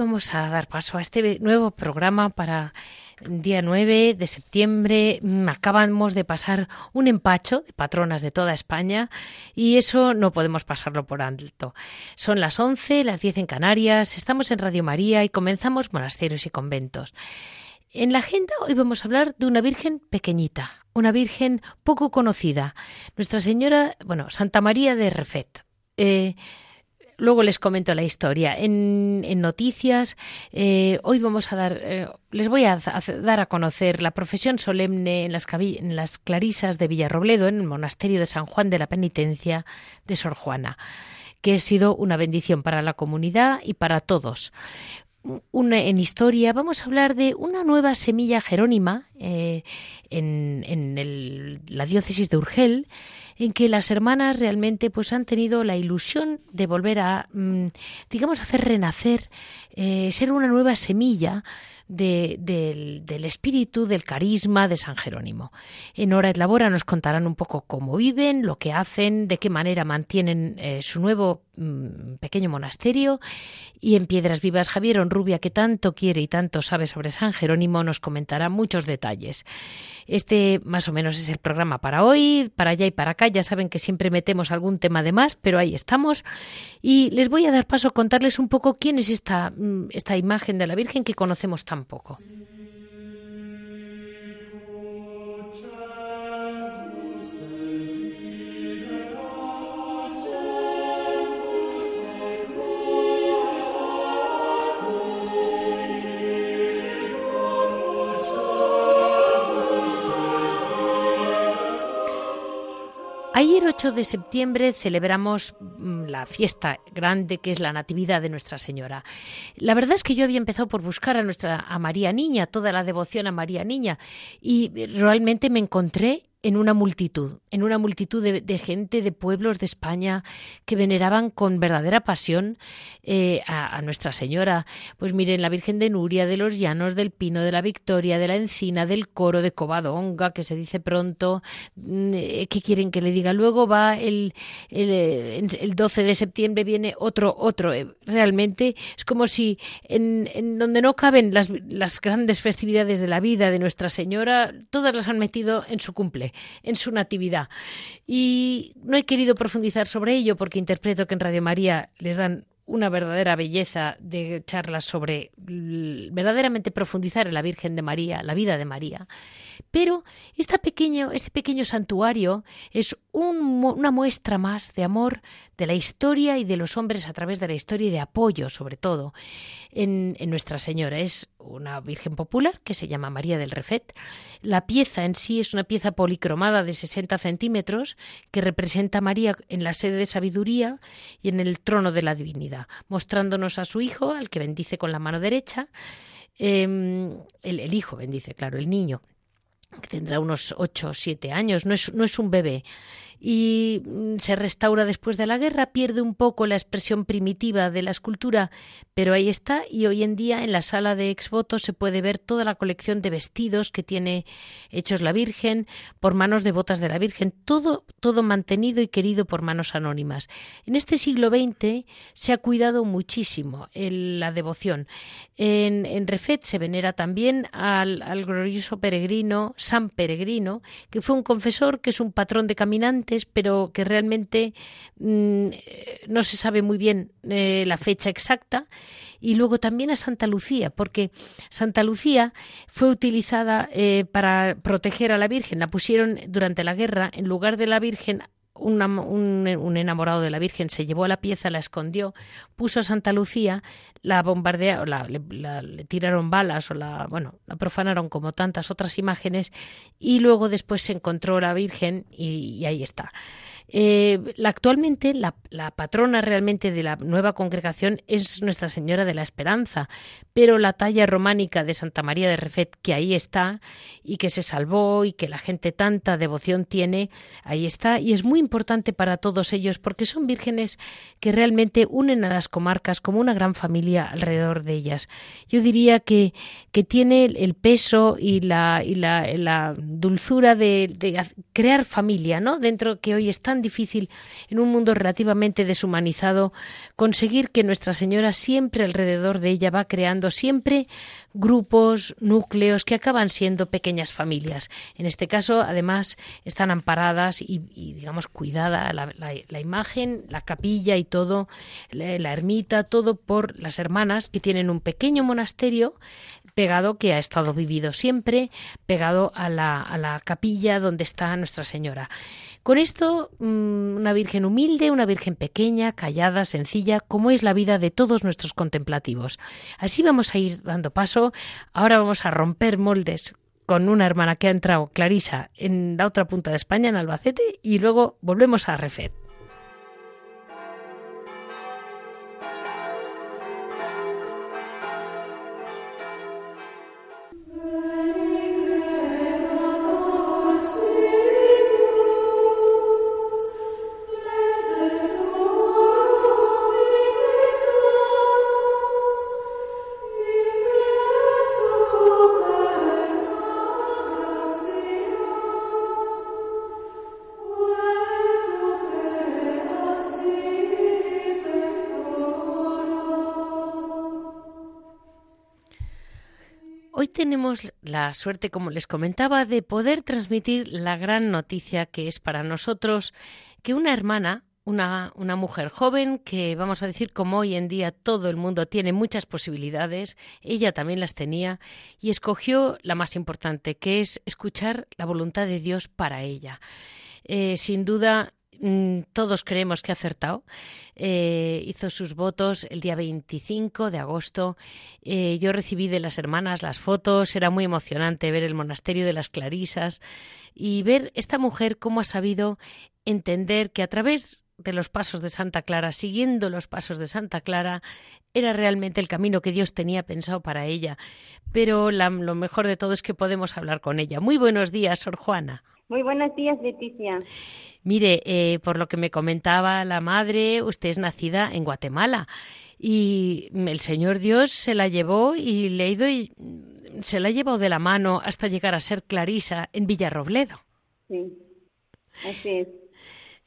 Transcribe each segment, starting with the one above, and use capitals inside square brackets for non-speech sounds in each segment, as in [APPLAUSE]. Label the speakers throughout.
Speaker 1: Vamos a dar paso a este nuevo programa para día 9 de septiembre. Mm, acabamos de pasar un empacho de patronas de toda España y eso no podemos pasarlo por alto. Son las 11, las 10 en Canarias, estamos en Radio María y comenzamos monasterios y conventos. En la agenda hoy vamos a hablar de una Virgen pequeñita, una Virgen poco conocida, Nuestra Señora, bueno, Santa María de Refet. Eh, Luego les comento la historia. En, noticias, eh, hoy vamos a dar, eh, les voy a, dar a conocer la profesión solemne en las, en Clarisas de Villarrobledo, en el monasterio de San Juan de la Penitencia de Sor Juana, que ha sido una bendición para la comunidad y para todos. en historia vamos a hablar de una nueva semilla jerónima eh, en, la diócesis de Urgel en que las hermanas realmente pues han tenido la ilusión de volver a, mm, digamos, hacer renacer, eh, ser una nueva semilla del, espíritu, del carisma de San Jerónimo. En Hora et Labora nos contarán un poco cómo viven, lo que hacen, de qué manera mantienen eh, su nuevo mm, pequeño monasterio. Y en Piedras Vivas, Javier Onrubia, que tanto quiere y tanto sabe sobre San Jerónimo, nos comentará muchos detalles. Este más o menos es el programa para hoy, para allá y para acá. Ya saben que siempre metemos algún tema de más, pero ahí estamos. Y les voy a dar paso a contarles un poco quién es esta, mm, esta imagen de la Virgen que conocemos tan poco. Ayer 8 de septiembre celebramos mm, la fiesta grande que es la Natividad de Nuestra Señora. La verdad es que yo había empezado por buscar a nuestra a María Niña, toda la devoción a María Niña y realmente me encontré en una multitud, en una multitud de, gente de pueblos de España que veneraban con verdadera pasión eh, a, Nuestra Señora. Pues miren, la Virgen de Nuria, de los Llanos, del Pino, de la Victoria, de la Encina, del Coro, de Covadonga, que se dice pronto. Mm, eh, ¿Qué quieren que le diga? Luego va el, el, el 12 de septiembre, viene otro, otro. Eh, realmente es como si en, en donde no caben las, las grandes festividades de la vida de Nuestra Señora, todas las han metido en su cumple en su natividad. Y no he querido profundizar sobre ello porque interpreto que en Radio María les dan una verdadera belleza de charlas sobre verdaderamente profundizar en la Virgen de María, la vida de María. Pero este pequeño, este pequeño santuario es una muestra más de amor de la historia y de los hombres a través de la historia y de apoyo, sobre todo, en, Nuestra Señora. Es una Virgen popular que se llama María del Refet. La pieza en sí es una pieza policromada de 60 centímetros que representa a María en la sede de sabiduría y en el trono de la divinidad, mostrándonos a su Hijo, al que bendice con la mano derecha. Em, el, hijo bendice, claro, el niño tendrá unos ocho o siete años, no es, no es un bebé y mm, se restaura después de la guerra, pierde un poco la expresión primitiva de la escultura, pero ahí está y hoy en día en la sala de exvoto se puede ver toda la colección de vestidos que tiene hechos la Virgen por manos devotas de la Virgen, todo todo mantenido y querido por manos anónimas. En este siglo XX se ha cuidado muchísimo la devoción. En, en, Refet se venera también al, al glorioso peregrino San Peregrino, que fue un confesor que es un patrón de caminantes pero que realmente mm, no se sabe muy bien eh, la fecha exacta. Y luego también a Santa Lucía, porque Santa Lucía fue utilizada eh, para proteger a la Virgen. La pusieron durante la guerra, en lugar de la Virgen un, enamorado de la Virgen se llevó a la pieza, la escondió, puso a Santa Lucía, la bombardea, la, le, tiraron balas o la, bueno, la profanaron como tantas otras imágenes y luego después se encontró la Virgen y ahí está. Eh, actualmente la, patrona realmente de la nueva congregación es Nuestra Señora de la Esperanza, pero la talla románica de Santa María de Refet, que ahí está y que se salvó y que la gente tanta devoción tiene, ahí está y es muy importante para todos ellos porque son vírgenes que realmente unen a las comarcas como una gran familia alrededor de ellas. Yo diría que, que tiene el peso y la, y la, dulzura de, de, crear familia, ¿no? Dentro que hoy están difícil en un mundo relativamente deshumanizado conseguir que Nuestra Señora siempre alrededor de ella va creando siempre grupos, núcleos que acaban siendo pequeñas familias. En este caso, además, están amparadas y, digamos, cuidada la, imagen, la capilla y todo, la ermita, todo por las hermanas que tienen un pequeño monasterio pegado que ha estado vivido siempre, pegado a la, a la capilla donde está Nuestra Señora. Con esto, mm, una Virgen humilde, una Virgen pequeña, callada, sencilla, como es la vida de todos nuestros contemplativos. Así vamos a ir dando paso. Ahora vamos a romper moldes con una hermana que ha entrado, Clarisa, en la otra punta de España, en Albacete, y luego volvemos a Refet. Tenemos la suerte, como les comentaba, de poder transmitir la gran noticia que es para nosotros que una hermana, una, una, mujer joven que, vamos a decir, como hoy en día todo el mundo tiene muchas posibilidades, ella también las tenía y escogió la más importante, que es escuchar la voluntad de Dios para ella. Eh, sin duda, todos creemos que ha acertado. Eh, hizo sus votos el día 25 de agosto. Eh, yo recibí de las hermanas las fotos. Era muy emocionante ver el monasterio de las Clarisas y ver esta mujer cómo ha sabido entender que a través de los pasos de Santa Clara, siguiendo los pasos de Santa Clara, era realmente el camino que Dios tenía pensado para ella. Pero lo mejor de todo es que podemos hablar con ella. Muy buenos días, Sor Juana.
Speaker 2: Muy buenos días, Leticia.
Speaker 1: Mire, eh, por lo que me comentaba la madre, usted es nacida en Guatemala y el Señor Dios se la llevó y le ido y se la ha llevado de la mano hasta llegar a ser Clarisa en Villarrobledo.
Speaker 2: Sí, así es.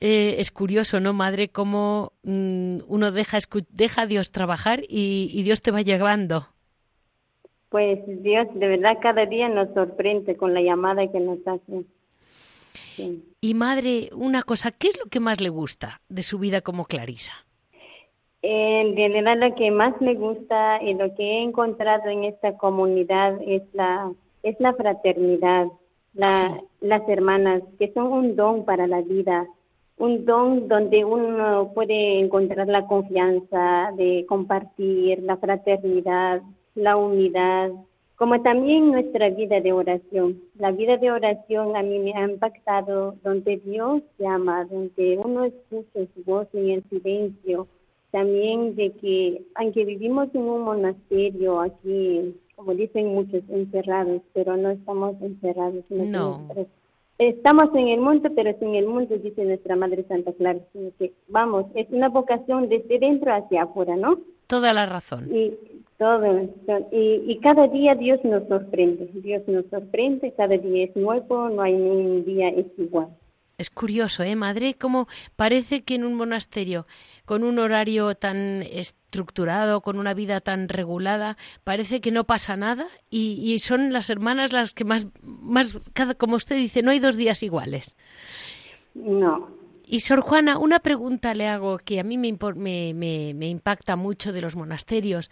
Speaker 1: Eh, es curioso, ¿no, madre? Cómo mm, uno deja, deja a Dios trabajar y, y Dios te va llevando.
Speaker 2: Pues Dios de verdad cada día nos sorprende con la llamada que nos hace.
Speaker 1: Y madre, una cosa, ¿qué es lo que más le gusta de su vida como Clarisa?
Speaker 2: En realidad lo que más me gusta y lo que he encontrado en esta comunidad es la, es la fraternidad, las hermanas, que son un don para la vida, un don donde uno puede encontrar la confianza de compartir, la fraternidad, la unidad, como también nuestra vida de oración. La vida de oración a mí me ha impactado donde Dios llama, donde uno escucha su voz en el silencio. También de que, aunque vivimos en un monasterio aquí, como dicen muchos, encerrados, pero no estamos encerrados.
Speaker 1: No.
Speaker 2: Estamos en el mundo, pero sin el mundo, dice nuestra Madre Santa Clara. Que, vamos, es una vocación desde dentro hacia afuera, ¿no?
Speaker 1: Toda la razón.
Speaker 2: Y todo. Y, y cada día Dios nos sorprende. Dios nos sorprende, cada día es nuevo, no hay ningún día es igual.
Speaker 1: Es curioso, ¿eh, madre? Como parece que en un monasterio, con un horario tan estructurado, con una vida tan regulada, parece que no pasa nada y, y son las hermanas las que más, más cada, como usted dice, no hay dos días iguales.
Speaker 2: No.
Speaker 1: Y Sor Juana, una pregunta le hago que a mí me, me, impacta mucho de los monasterios.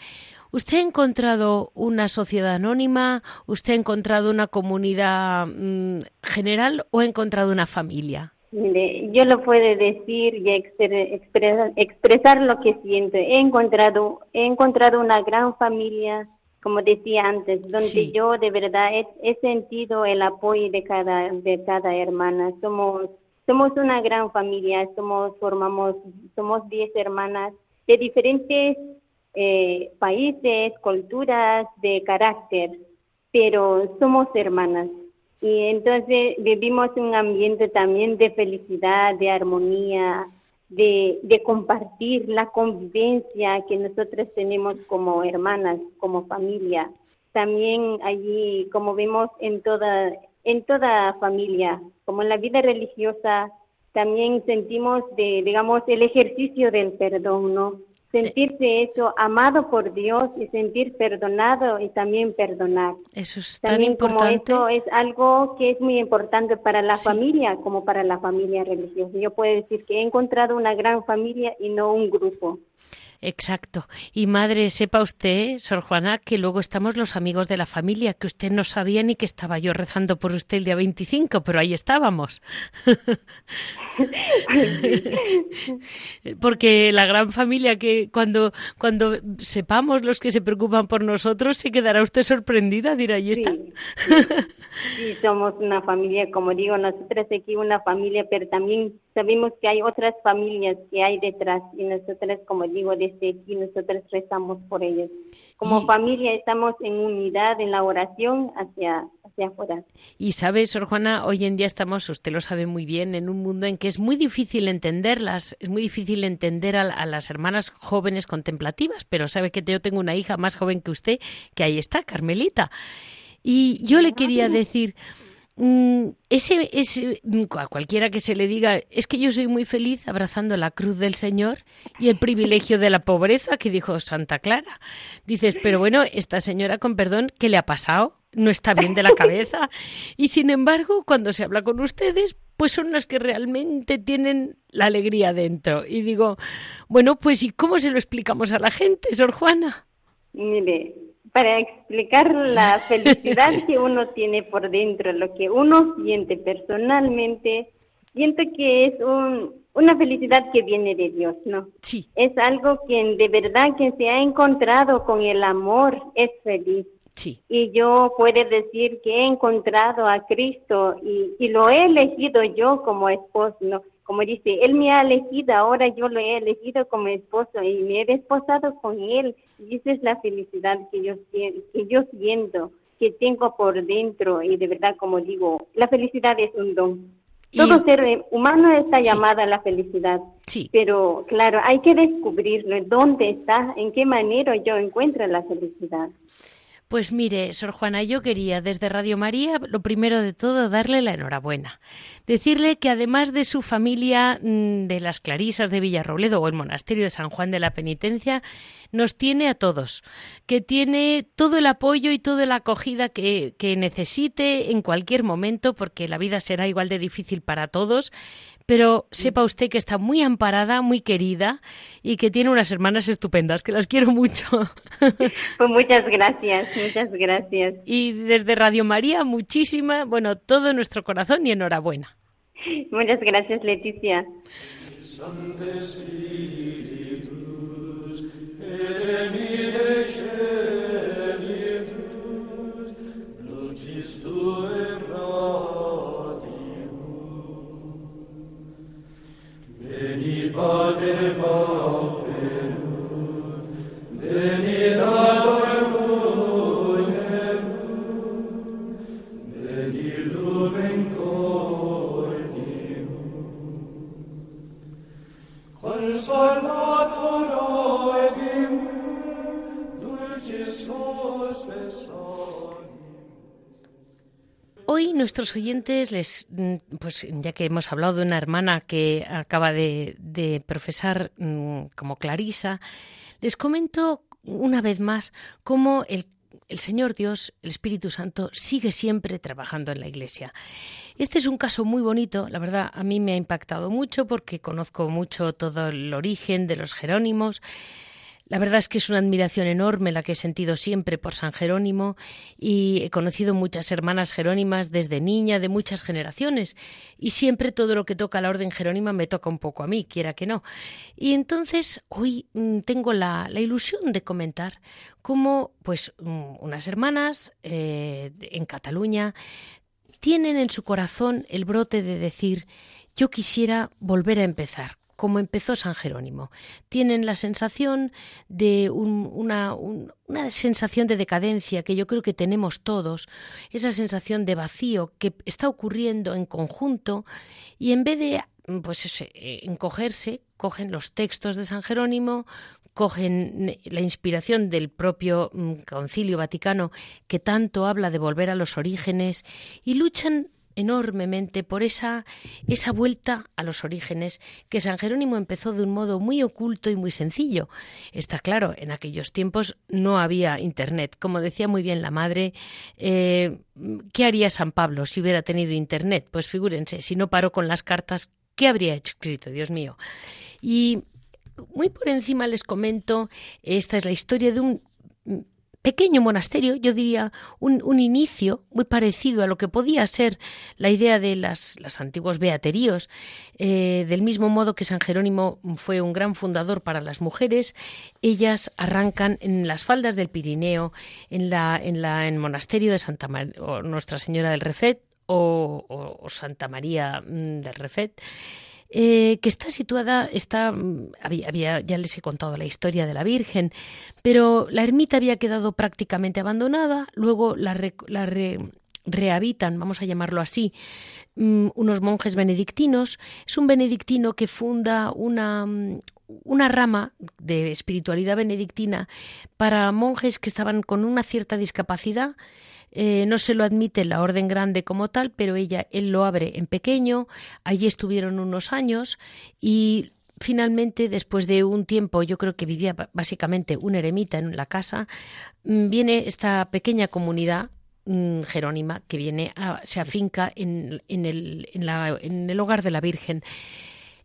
Speaker 1: ¿Usted ha encontrado una sociedad anónima? ¿Usted ha encontrado una comunidad mm, general o ha encontrado una familia?
Speaker 2: yo lo puedo decir y expresar, expresar lo que siento. He encontrado, he encontrado una gran familia, como decía antes, donde yo de verdad he, sentido el apoyo de cada, de cada hermana. Somos, somos una gran familia, somos, formamos, somos diez hermanas de diferentes eh, países, culturas, de carácter, pero somos hermanas y entonces vivimos un ambiente también de felicidad, de armonía, de, compartir la convivencia que nosotros tenemos como hermanas, como familia. También allí, como vemos en toda, en toda familia, como en la vida religiosa, también sentimos de, digamos, el ejercicio del perdón, ¿no? Sentirse eso, amado por Dios y sentir perdonado y también perdonar.
Speaker 1: Eso es tan importante.
Speaker 2: Como eso es algo que es muy importante para la familia como para la familia religiosa. Yo puedo decir que he encontrado una gran familia y no un grupo.
Speaker 1: Exacto. Y madre, sepa usted, Sor Juana, que luego estamos los amigos de la familia, que usted no sabía ni que estaba yo rezando por usted el día 25, pero ahí estábamos. [LAUGHS] Porque la gran familia que cuando, cuando sepamos los que se preocupan por nosotros, se quedará usted sorprendida, dirá, ahí está.
Speaker 2: Sí, somos una familia, como digo, nosotras aquí una familia, pero también sabemos que hay otras familias que hay detrás y nosotras, como digo, desde aquí nosotros rezamos por ellos. Como familia estamos en unidad en la oración hacia, hacia afuera.
Speaker 1: Y sabe, Sor Juana, hoy en día estamos, usted lo sabe muy bien, en un mundo en que es muy difícil entenderlas, es muy difícil entender a, a las hermanas jóvenes contemplativas, pero sabe que yo tengo una hija más joven que usted, que ahí está, Carmelita. Y yo le quería decir, ese, ese, mm, a cualquiera que se le diga, es que yo soy muy feliz abrazando la cruz del Señor y el privilegio de la pobreza que dijo Santa Clara. Dices, pero bueno, esta señora, con perdón, ¿qué le ha pasado? No está bien de la cabeza. Y sin embargo, cuando se habla con ustedes, pues son las que realmente tienen la alegría dentro. Y digo, bueno, pues ¿y cómo se lo explicamos a la gente, Sor Juana?
Speaker 2: Mire, para explicar la [LAUGHS] felicidad que uno tiene por dentro, lo que uno siente personalmente, siento que es un, una felicidad que viene de Dios, ¿no?
Speaker 1: Sí.
Speaker 2: Es algo que de verdad que se ha encontrado con el amor es feliz.
Speaker 1: Sí.
Speaker 2: Y yo puedo decir que he encontrado a Cristo y, y lo he elegido yo como esposo, ¿no? Como dice, Él me ha elegido, ahora yo lo he elegido como esposo y me he desposado con Él. Y esa es la felicidad que yo, que yo siento, que tengo por dentro. Y de verdad, como digo, la felicidad es un don. Todo ser humano está llamado a la felicidad.
Speaker 1: Sí.
Speaker 2: Pero claro, hay que descubrirlo, dónde está, en qué manera yo encuentro la felicidad.
Speaker 1: Pues mire, Sor Juana, yo quería desde Radio María, lo primero de todo, darle la enhorabuena. Decirle que además de su familia mm, de las Clarisas de Villarrobledo o el monasterio de San Juan de la Penitencia, nos tiene a todos, que tiene todo el apoyo y toda la acogida que, que necesite en cualquier momento, porque la vida será igual de difícil para todos, pero sepa usted que está muy amparada, muy querida y que tiene unas hermanas estupendas, que las quiero mucho. [LAUGHS]
Speaker 2: Pues muchas gracias, muchas gracias.
Speaker 1: Y desde Radio María, muchísima, bueno, todo nuestro corazón y enhorabuena.
Speaker 2: Muchas gracias, Leticia. Veni Pater Pauperum, Veni Dator Munerum, Veni Lumen Cordium. Consolator Oedimum, Dulcis Sos Besor, Hoy nuestros oyentes, les, mm, pues ya que hemos hablado de una hermana que acaba de, profesar mm, como Clarisa, les comento una vez más cómo el
Speaker 1: el Señor Dios, el Espíritu Santo, sigue siempre trabajando en la Iglesia. Este es un caso muy bonito, la verdad a mí me ha impactado mucho porque conozco mucho todo el origen de los Jerónimos. La verdad es que es una admiración enorme la que he sentido siempre por San Jerónimo y he conocido muchas hermanas jerónimas desde niña, de muchas generaciones, y siempre todo lo que toca la orden jerónima me toca un poco a mí, quiera que no. Y entonces hoy mm, tengo la, ilusión de comentar cómo pues mm, unas hermanas eh, en Cataluña tienen en su corazón el brote de decir yo quisiera volver a empezar, como empezó San Jerónimo. Tienen la sensación de una, una sensación de decadencia que yo creo que tenemos todos, esa sensación de vacío que está ocurriendo en conjunto y en vez de pues eh, encogerse, cogen los textos de San Jerónimo, cogen la inspiración del propio mm, Concilio Vaticano que tanto habla de volver a los orígenes y luchan enormemente por esa, esa vuelta a los orígenes que San Jerónimo empezó de un modo muy oculto y muy sencillo. Está claro, en aquellos tiempos no había Internet. Como decía muy bien la madre, eh, ¿qué haría San Pablo si hubiera tenido Internet? Pues figúrense, si no paró con las cartas, ¿qué habría escrito, Dios mío? Y muy por encima les comento, esta es la historia de un pequeño monasterio, yo diría un, inicio muy parecido a lo que podía ser la idea de las, antiguos beateríos, eh, del mismo modo que San Jerónimo fue un gran fundador para las mujeres, ellas arrancan en las faldas del Pirineo, en la en la en monasterio de Santa Nuestra Señora del Refet o Santa María mm, del Refet. Eh, que está situada, está, mm, había, ya les he contado la historia de la Virgen, pero la ermita había quedado prácticamente abandonada, luego la, rehabitan, vamos a llamarlo así, mm, unos monjes benedictinos. Es un benedictino que funda una, mm, una rama de espiritualidad benedictina para monjes que estaban con una cierta discapacidad eh, no se lo admite la orden grande como tal, pero ella, él lo abre en pequeño. Allí estuvieron unos años y finalmente, después de un tiempo, yo creo que vivía básicamente un eremita en la casa, mm, viene esta pequeña comunidad mm, jerónima que viene a, se afinca en, el, hogar de la Virgen.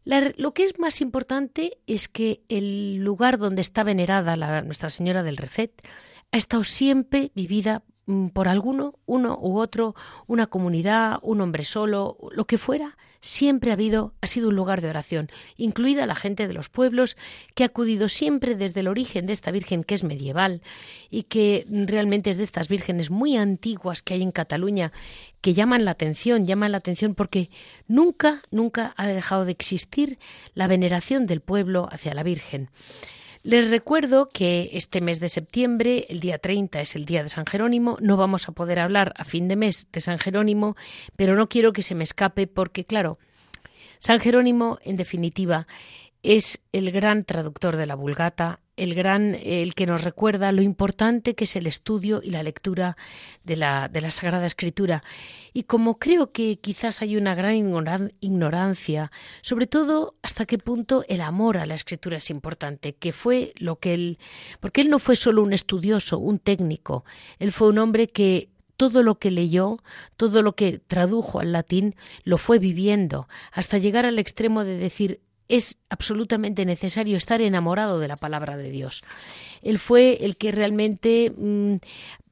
Speaker 1: lo que es más importante es que el lugar donde está venerada la, Nuestra Señora del Refet ha estado siempre vivida por alguno, uno u otro, una comunidad, un hombre solo, lo que fuera, siempre ha habido, ha sido un lugar de oración, incluida la gente de los pueblos, que ha acudido siempre desde el origen de esta Virgen que es medieval y que realmente es de estas vírgenes muy antiguas que hay en Cataluña, que llaman la atención, llaman la atención porque nunca, nunca ha dejado de existir la veneración del pueblo hacia la Virgen. Les recuerdo que este mes de septiembre, el día 30 es el día de San Jerónimo, no vamos a poder hablar a fin de mes de San Jerónimo, pero no quiero que se me escape porque, claro, San Jerónimo, en definitiva, es el gran traductor de la Vulgata, el gran, el que nos recuerda lo importante que es el estudio y la lectura de la, de la Sagrada Escritura. Y como creo que quizás hay una gran ignorancia, sobre todo hasta qué punto el amor a la Escritura es importante, que fue lo que él, porque él no fue solo un estudioso, un técnico, él fue un hombre que todo lo que leyó, todo lo que tradujo al latín, lo fue viviendo, hasta llegar al extremo de decir es absolutamente necesario estar enamorado de la palabra de Dios. Él fue el que realmente mm,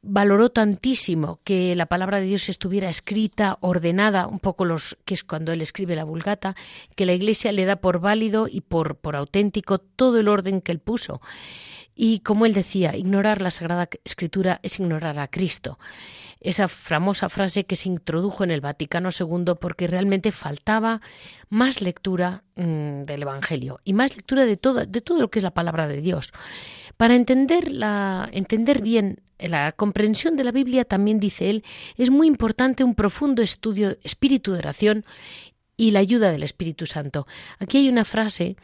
Speaker 1: valoró tantísimo que la palabra de Dios estuviera escrita, ordenada, un poco los que es cuando él escribe la Vulgata, que la Iglesia le da por válido y por, por auténtico todo el orden que él puso. Y como él decía, ignorar la Sagrada Escritura es ignorar a Cristo esa famosa frase que se introdujo en el Vaticano II porque realmente faltaba más lectura mm, del Evangelio y más lectura de todo, de todo lo que es la palabra de Dios. Para entender, la, entender bien la comprensión de la Biblia, también dice él, es muy importante un profundo estudio, espíritu de oración y la ayuda del Espíritu Santo. Aquí hay una frase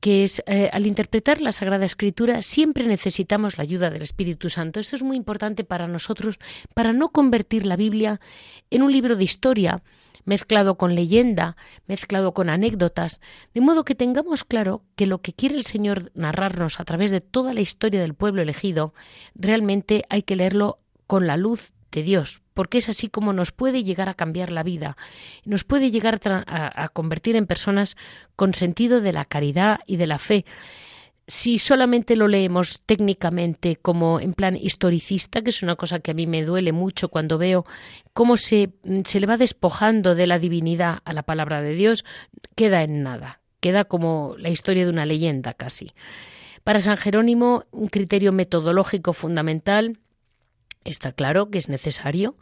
Speaker 1: que es eh, al interpretar la Sagrada Escritura siempre necesitamos la ayuda del Espíritu Santo. Esto es muy importante para nosotros, para no convertir la Biblia en un libro de historia mezclado con leyenda, mezclado con anécdotas, de modo que tengamos claro que lo que quiere el Señor narrarnos a través de toda la historia del pueblo elegido, realmente hay que leerlo con la luz de Dios, porque es así como nos puede llegar a cambiar la vida, nos puede llegar a, convertir en personas con sentido de la caridad y de la fe si solamente lo leemos técnicamente como en plan historicista, que es una cosa que a mí me duele mucho cuando veo cómo se, se le va despojando de la divinidad a la palabra de Dios, queda en nada, queda como la historia de una leyenda casi. Para San Jerónimo, un criterio metodológico fundamental Está claro que es necesario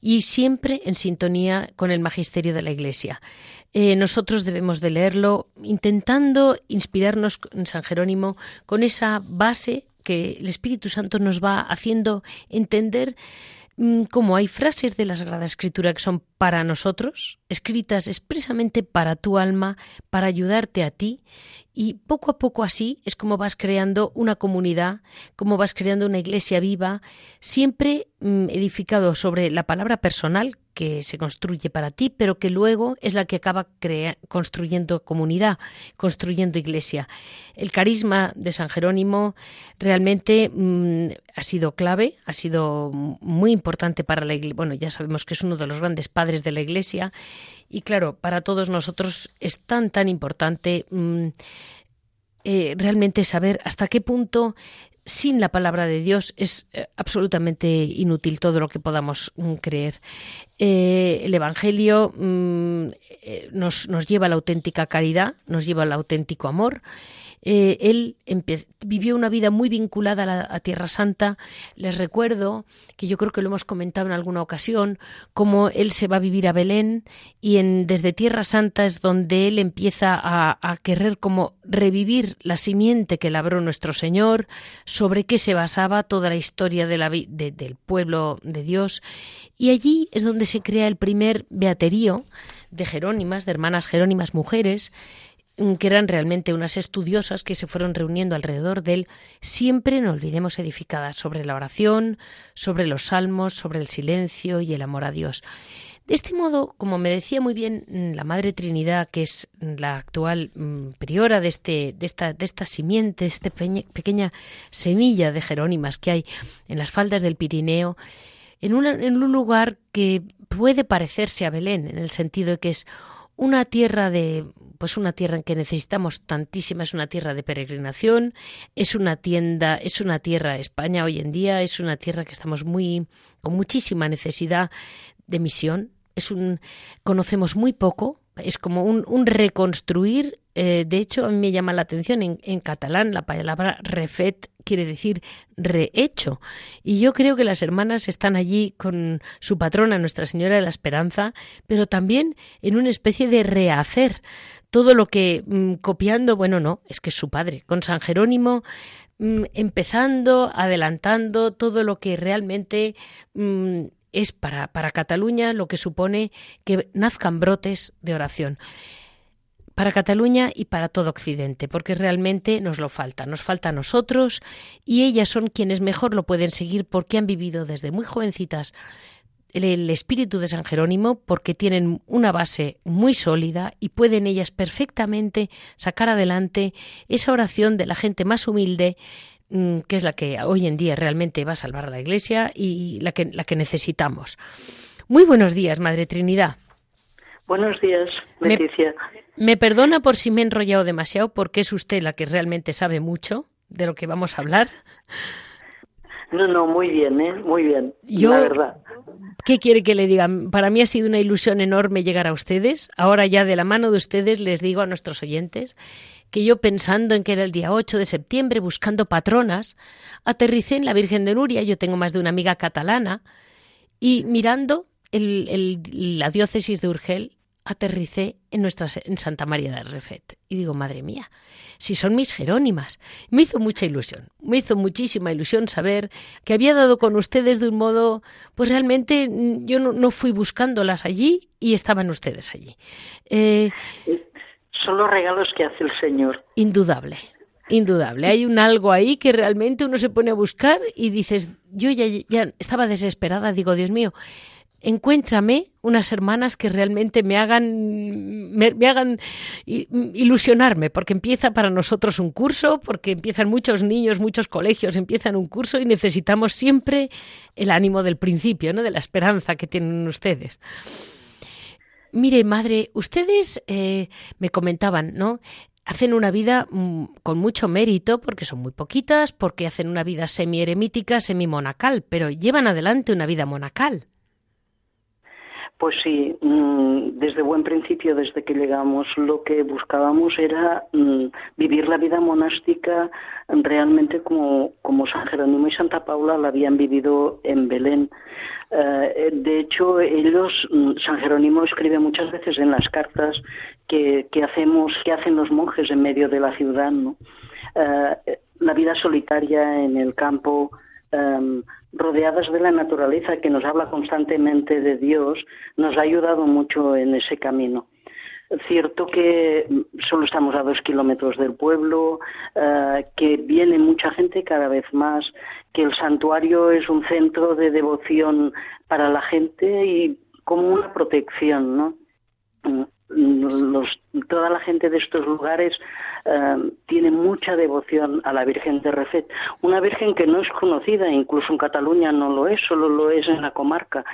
Speaker 1: y siempre en sintonía con el magisterio de la Iglesia. Eh, nosotros debemos de leerlo intentando inspirarnos en San Jerónimo con esa base que el Espíritu Santo nos va haciendo entender mm, cómo hay frases de la Sagrada Escritura que son para nosotros, escritas expresamente para tu alma, para ayudarte a ti, y poco a poco así es como vas creando una comunidad, como vas creando una iglesia viva, siempre mm, edificado sobre la palabra personal que se construye para ti, pero que luego es la que acaba construyendo comunidad, construyendo iglesia. El carisma de San Jerónimo realmente mm, ha sido clave, ha sido muy importante para la iglesia. Bueno, ya sabemos que es uno de los grandes padres de la iglesia y claro, para todos nosotros es tan, tan importante mm, eh, realmente saber hasta qué punto sin la palabra de Dios es eh, absolutamente inútil todo lo que podamos mm, creer. Eh, el Evangelio mm, nos, nos, lleva a la auténtica caridad, nos lleva al auténtico amor eh, él vivió una vida muy vinculada a, la, Tierra Santa. Les recuerdo, que yo creo que lo hemos comentado en alguna ocasión, cómo él se va a vivir a Belén y en, desde Tierra Santa es donde él empieza a, querer como revivir la simiente que labró nuestro Señor, sobre qué se basaba toda la historia de la, del pueblo de Dios. Y allí es donde se crea el primer beaterío de Jerónimas, de hermanas Jerónimas mujeres, que eran realmente unas estudiosas que se fueron reuniendo alrededor de él, siempre, no olvidemos, edificadas sobre la oración, sobre los salmos, sobre el silencio y el amor a Dios. De este modo, como me decía muy bien mm, la Madre Trinidad, que es la actual mm, priora de, este, de, esta, de esta simiente, de esta pequeña semilla de Jerónimas que hay en las faldas del Pirineo, en, en un lugar que puede parecerse a Belén, en el sentido de que es una tierra de pues una tierra en que necesitamos tantísima, es una tierra de peregrinación, es una tienda, es una tierra España hoy en día, es una tierra que estamos muy con muchísima necesidad de misión, es un conocemos muy poco, es como un, reconstruir eh, de hecho, a mí me llama la atención en, catalán la palabra refet quiere decir rehecho. Y yo creo que las hermanas están allí con su patrona, Nuestra Señora de la Esperanza, pero también en una especie de rehacer todo lo que mm, copiando, bueno, no, es que es su padre, con San Jerónimo mm, empezando, adelantando todo lo que realmente mm, es para, para Cataluña, lo que supone que nazcan brotes de oración para Cataluña y para todo Occidente, porque realmente nos lo falta, nos falta a nosotros y ellas son quienes mejor lo pueden seguir porque han vivido desde muy jovencitas el espíritu de San Jerónimo porque tienen una base muy sólida y pueden ellas perfectamente sacar adelante esa oración de la gente más humilde mm, que es la que hoy en día realmente va a salvar a la Iglesia y la que, la que necesitamos. Muy buenos días, Madre Trinidad.
Speaker 3: Buenos días, Leticia.
Speaker 1: Me, perdona por si me he enrollado demasiado, porque es usted la que realmente sabe mucho de lo que vamos a hablar.
Speaker 3: No, no, muy bien, ¿eh? Muy bien, Yo, la verdad.
Speaker 1: ¿Qué quiere que le diga? Para mí ha sido una ilusión enorme llegar a ustedes. Ahora ya de la mano de ustedes les digo a nuestros oyentes que yo pensando en que era el día 8 de septiembre, buscando patronas, aterricé en la Virgen de Nuria, yo tengo más de una amiga catalana, y mirando la diócesis de Urgel, aterricé en, nuestra, en Santa María del Refet. Y digo, madre mía, si son mis Jerónimas. Me hizo mucha ilusión, me hizo muchísima ilusión saber que había dado con ustedes de un modo, pues realmente mm, yo no, fui buscándolas allí y estaban ustedes allí.
Speaker 3: Eh, son los regalos que hace el Señor.
Speaker 1: Indudable. Indudable, hay un algo ahí que realmente uno se pone a buscar y dices, yo ya, ya estaba desesperada, digo, Dios mío, encuéntrame unas hermanas que realmente me hagan, me, hagan ilusionarme, porque empieza para nosotros un curso, porque empiezan muchos niños, muchos colegios, empiezan un curso y necesitamos siempre el ánimo del principio, ¿no? de la esperanza que tienen ustedes. Mire, madre, ustedes eh, me comentaban, ¿no? hacen una vida mm, con mucho mérito porque son muy poquitas, porque hacen una vida semi-eremítica, semi-monacal, pero llevan adelante una vida monacal.
Speaker 3: Pues sí, mm, desde buen principio, desde que llegamos, lo que buscábamos era mm, vivir la vida monástica realmente como, como San Jerónimo y Santa Paula la habían vivido en Belén. Eh, de hecho, ellos, San Jerónimo escribe muchas veces en las cartas que, hacemos, que hacen los monjes en medio de la ciudad, ¿no? Eh, la vida solitaria en el campo, em, rodeadas de la naturaleza que nos habla constantemente de Dios, nos ha ayudado mucho en ese camino. Cierto que solo estamos a dos kilómetros del pueblo, eh, que viene mucha gente cada vez más, que el santuario es un centro de devoción para la gente y como una protección, ¿no? Los, toda la gente de estos lugares eh, tiene mucha devoción a la Virgen de Refet, una Virgen que no es conocida, incluso en Cataluña no lo es, solo lo es en la comarca,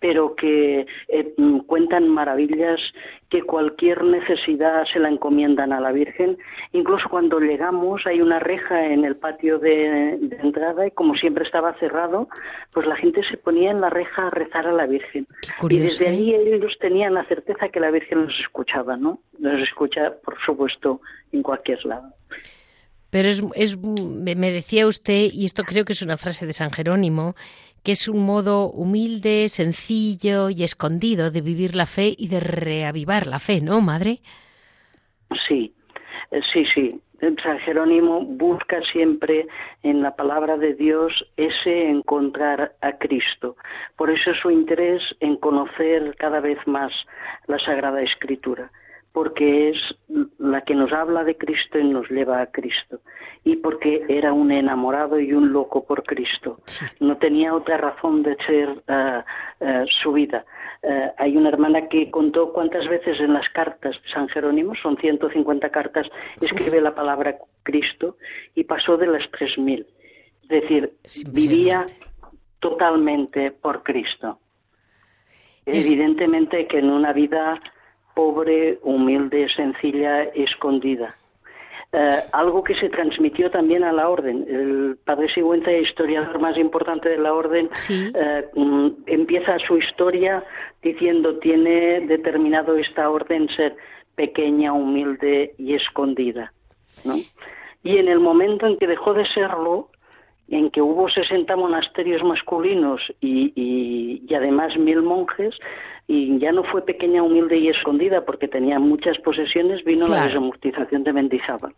Speaker 3: pero que eh, cuentan maravillas que cualquier necesidad se la encomiendan a la Virgen. Incluso cuando llegamos hay una reja en el patio de, entrada y como siempre estaba cerrado, pues la gente se ponía en la reja a rezar a la Virgen. y desde ahí ¿eh? ellos tenían la certeza que la Virgen los escuchaba, ¿no? Los escucha, por supuesto, en cualquier lado.
Speaker 1: Pero es, es, me decía usted, y esto creo que es una frase de San Jerónimo, que es un modo humilde, sencillo y escondido de vivir la fe y de reavivar la fe, ¿no, madre?
Speaker 3: Sí, eh, sí, sí. San Jerónimo busca siempre en la palabra de Dios ese encontrar a Cristo. Por eso su interés en conocer cada vez más la Sagrada Escritura porque es la que nos habla de Cristo y nos lleva a Cristo. Y porque era un enamorado y un loco por Cristo. No tenía otra razón de ser eh, eh, su vida. Eh, hay una hermana que contó cuántas veces en las cartas de San Jerónimo, son 150 cartas, escribe la palabra Cristo y pasó de las 3.000. Es decir, vivía totalmente por Cristo. Evidentemente que en una vida pobre, humilde, sencilla, escondida. Eh, algo que se transmitió también a la orden. El padre Sigüenza, historiador más importante de la orden, eh, mm, empieza su historia diciendo tiene determinado esta orden ser pequeña, humilde y escondida. Y en el momento en que dejó de serlo, en que hubo 60 monasterios masculinos y, y, además mil monjes, y ya no fue pequeña, humilde y escondida porque tenía muchas posesiones, vino la desamortización de Mendizábal.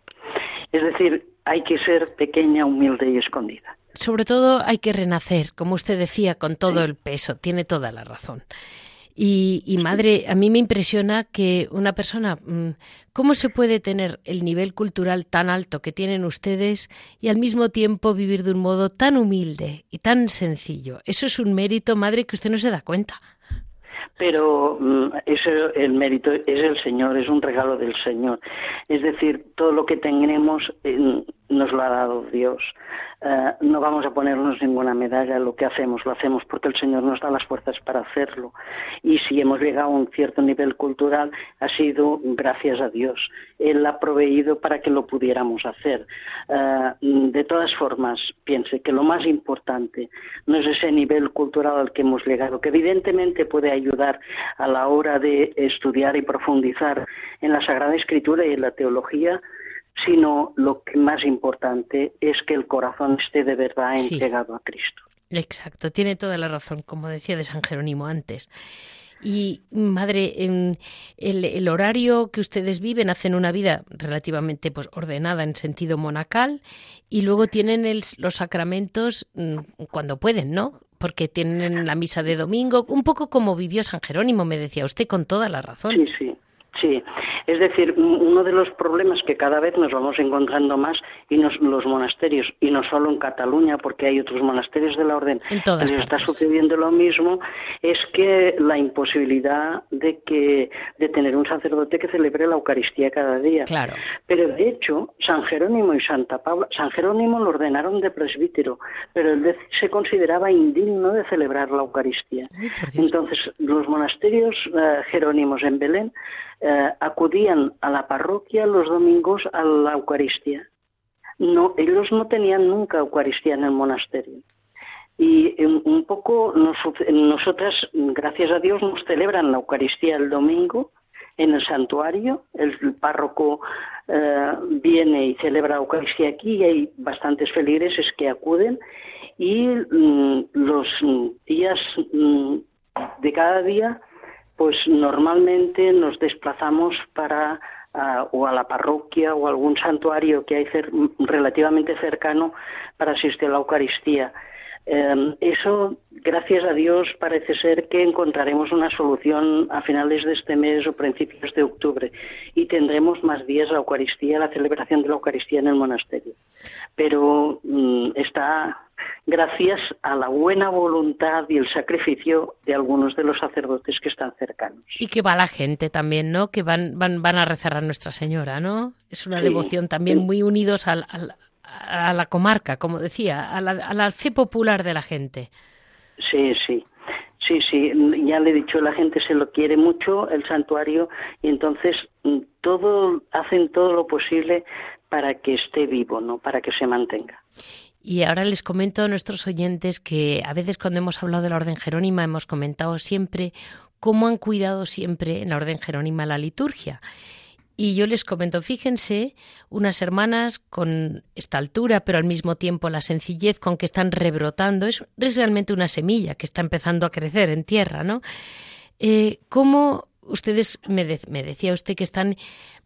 Speaker 3: Es decir, hay que ser pequeña, humilde y escondida.
Speaker 1: Sobre todo hay que renacer, como usted decía, con todo el peso, tiene toda la razón. Y, madre, a mí me impresiona que una persona, mm, ¿cómo se puede tener el nivel cultural tan alto que tienen ustedes y al mismo tiempo vivir de un modo tan humilde y tan sencillo? Eso es un mérito, madre, que usted no se da cuenta
Speaker 3: pero mm, el mérito es el Señor, es un regalo del Señor. Es decir, todo lo que tenemos nos lo ha dado Dios. Eh, no vamos a ponernos ninguna medalla, lo que hacemos lo hacemos porque el Señor nos da las fuerzas para hacerlo. Y si hemos llegado a un cierto nivel cultural, ha sido gracias a Dios. Él ha proveído para que lo pudiéramos hacer. Eh, de todas formas, piense que lo más importante no es ese nivel cultural al que hemos llegado, que evidentemente puede ayudar a la hora de estudiar y profundizar en la Sagrada Escritura y en la teología, sino lo que más importante es que el corazón esté de verdad entregado a Cristo.
Speaker 1: Exacto, tiene toda la razón, como decía de San Jerónimo antes. Y, madre, el, el, horario que ustedes viven, hacen una vida relativamente pues, ordenada en sentido monacal y luego tienen los sacramentos mm, cuando pueden, ¿no? Porque tienen la misa de domingo, un poco como vivió San Jerónimo, me decía usted, con toda la razón.
Speaker 3: Sí, sí, Sí, es decir, uno de los problemas que cada vez nos vamos encontrando más y los monasterios, y no solo en Cataluña, porque hay otros monasterios de la orden les está sucediendo lo mismo, es que la imposibilidad de que de tener un sacerdote que celebre la Eucaristía cada día.
Speaker 1: Claro.
Speaker 3: Pero de hecho, San Jerónimo y Santa Paula, San Jerónimo lo ordenaron de presbítero, pero él se consideraba indigno de celebrar la Eucaristía. Entonces, los monasterios eh, jerónimos en Belén eh, acudían a la parroquia los domingos a la Eucaristía. No, ellos no tenían nunca Eucaristía en el monasterio. Y un poco nosotras, gracias a Dios, nos celebran la Eucaristía el domingo en el santuario. El, párroco eh, viene y celebra Eucaristía aquí y hay bastantes feligreses que acuden. Y mm, los días mm, de cada día pues normalmente nos desplazamos para o a la parroquia o a algún santuario que hay relativamente cercano para asistir a la Eucaristía. Em, eso, gracias a Dios, parece ser que encontraremos una solución a finales de este mes o principios de octubre y tendremos más días la Eucaristía, la celebración de la Eucaristía en el monasterio. Pero mm, está gracias a la buena voluntad y el sacrificio de algunos de los sacerdotes que están cercanos.
Speaker 1: Y que va la gente también, ¿no? Que van, van, van a rezar a Nuestra Señora, ¿no? Es una devoción también muy unidos al, a la comarca, como decía, a la, a la fe popular de la gente.
Speaker 3: Sí, sí. Sí, sí, ya le he dicho, la gente se lo quiere mucho, el santuario, y entonces mm, todo, hacen todo lo posible para que esté vivo, ¿no? Para que se mantenga.
Speaker 1: Y ahora les comento a nuestros oyentes que a veces cuando hemos hablado de la Orden Jerónima hemos comentado siempre cómo han cuidado siempre en la Orden Jerónima la liturgia. Y yo les comento, fíjense, unas hermanas con esta altura, pero al mismo tiempo la sencillez con que están rebrotando, es, realmente una semilla que está empezando a crecer en tierra, ¿no? Eh, ¿Cómo ustedes, me, decía usted que están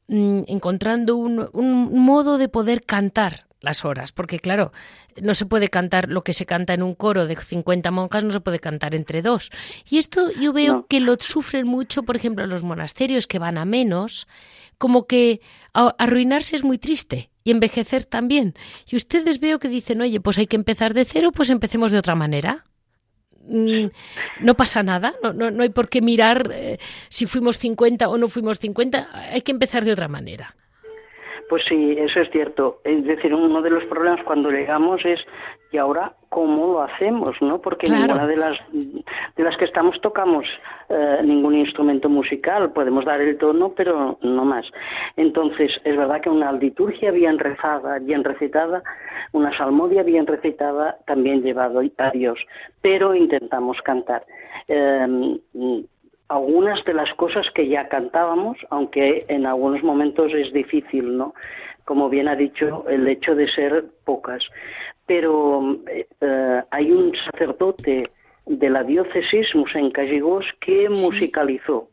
Speaker 1: mm, encontrando un modo de poder cantar las horas, porque claro, no se puede cantar lo que se canta en un coro de 50 monjas, no se puede cantar entre dos. Y esto yo veo que lo sufren mucho, por ejemplo, los monasterios que van a menos, como que arruinarse es muy triste y envejecer también. Y ustedes veo que dicen, oye, pues hay que empezar de cero, pues empecemos de otra manera. Mm, no pasa nada, no, no, no hay por qué mirar eh, si fuimos 50 o no fuimos 50, hay que empezar de otra manera.
Speaker 3: Pues sí, eso es cierto. Es decir, uno de los problemas cuando llegamos es y ahora cómo lo hacemos, ¿no? Porque ninguna de las de las que estamos tocamos eh, ningún instrumento musical, podemos dar el tono, pero no más. Entonces, es verdad que una liturgia bien rezada, bien recitada, una salmodia bien recitada, también llevado a Dios, pero intentamos cantar. Eh, algunas de las cosas que ya cantábamos, aunque en algunos momentos es difícil, ¿no? Como bien ha dicho, el hecho de ser pocas. Pero eh, hay un sacerdote de la diócesis, Musen Cajigos, que musicalizó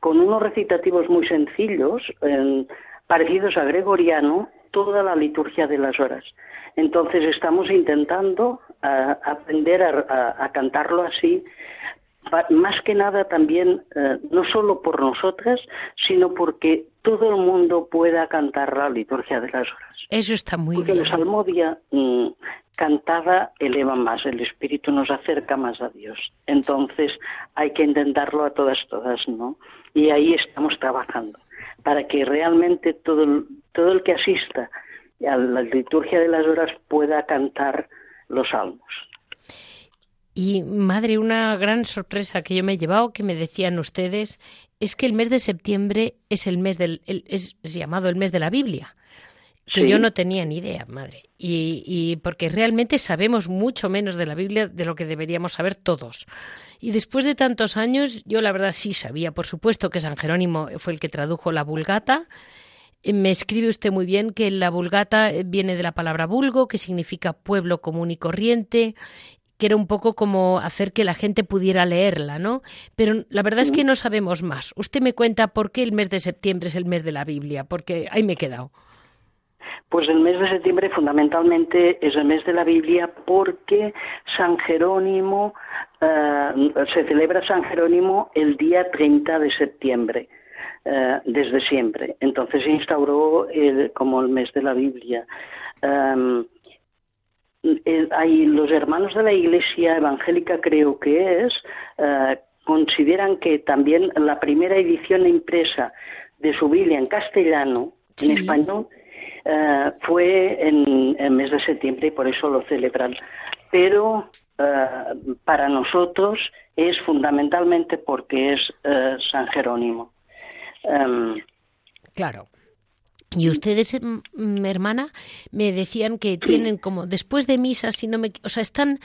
Speaker 3: con unos recitativos muy sencillos, parecidos a gregoriano, toda la liturgia de las horas. Entonces estamos intentando eh, aprender a cantarlo así más que nada también, eh, no solo por nosotras, sino porque todo el mundo pueda cantar la liturgia de las horas.
Speaker 1: Eso está muy
Speaker 3: porque
Speaker 1: bien.
Speaker 3: Porque la salmodia mm, cantada eleva más, el espíritu nos acerca más a Dios. Entonces hay que intentarlo a todas, todas, ¿no? Y ahí estamos trabajando, para que realmente todo, todo el que asista a la liturgia de las horas pueda cantar los salmos.
Speaker 1: Y madre, una gran sorpresa que yo me he llevado, que me decían ustedes, es que el mes de septiembre es el mes del, es, llamado el mes de la Biblia, que yo no tenía ni idea, madre. Y, y porque realmente sabemos mucho menos de la Biblia de lo que deberíamos saber todos. Y después de tantos años, yo la verdad sí sabía, por supuesto, que San Jerónimo fue el que tradujo la Vulgata. Me escribe usted muy bien que la Vulgata viene de la palabra vulgo, que significa pueblo común y corriente, que era un poco como hacer que la gente pudiera leerla, ¿no? Pero la verdad es que no sabemos más. Usted me cuenta por qué el mes de septiembre es el mes de la Biblia, porque ahí me he quedado.
Speaker 3: Pues el mes de septiembre fundamentalmente es el mes de la Biblia porque San Jerónimo, eh, se celebra San Jerónimo el día 30 de septiembre. eh, desde siempre. Entonces se instauró el, como el mes de la Biblia. Em, hay los hermanos de la Iglesia Evangélica, creo que es, eh, consideran que también la primera edición impresa de su Biblia en castellano, en español, eh, fue en el mes de septiembre y por eso lo celebran. Pero para nosotros es fundamentalmente porque es San Jerónimo.
Speaker 1: Em, claro. Y ustedes, em, hermana, me decían que tienen como después de misa, si no me, o sea, están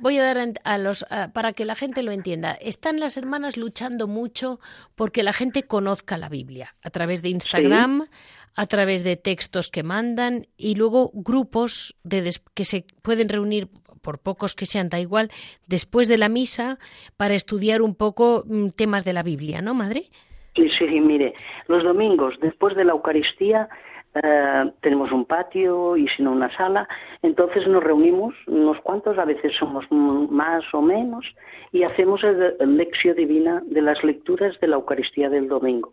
Speaker 1: Voy a dar a los para que la gente lo entienda. Están las hermanas luchando mucho porque la gente conozca la Biblia a través de Instagram, a través de textos que mandan y luego grupos de que se pueden reunir por pocos que sean, da igual, después de la misa para estudiar un poco mm, temas de la Biblia, ¿no, madre?
Speaker 3: Sí, sí, mire, los domingos después de la Eucaristía eh, tenemos un patio y si no una sala, entonces nos reunimos unos cuantos, a veces somos más o menos, y hacemos el, lección divina de las lecturas de la Eucaristía del domingo.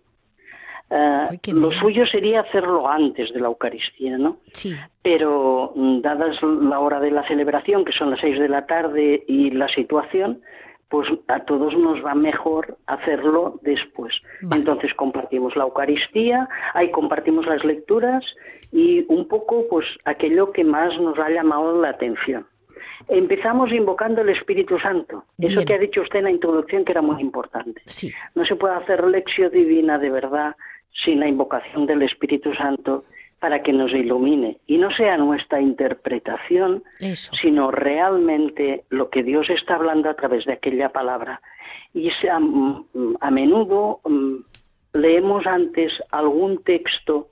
Speaker 3: Eh, lo suyo sería hacerlo antes de la Eucaristía, ¿no?
Speaker 1: Sí.
Speaker 3: Pero mm, dadas la hora de la celebración, que son las seis de la tarde, y la situación, pues a todos nos va mejor hacerlo después. Entonces compartimos la Eucaristía, ahí compartimos las lecturas y un poco pues aquello que más nos ha llamado la atención. Empezamos invocando el Espíritu Santo. Eso que ha dicho usted en la introducción que era muy importante. No se puede hacer lección divina de verdad sin la invocación del Espíritu Santo para que nos ilumine y no sea nuestra interpretación, sino realmente lo que Dios está hablando a través de aquella palabra. Y a, menudo mm, leemos antes algún texto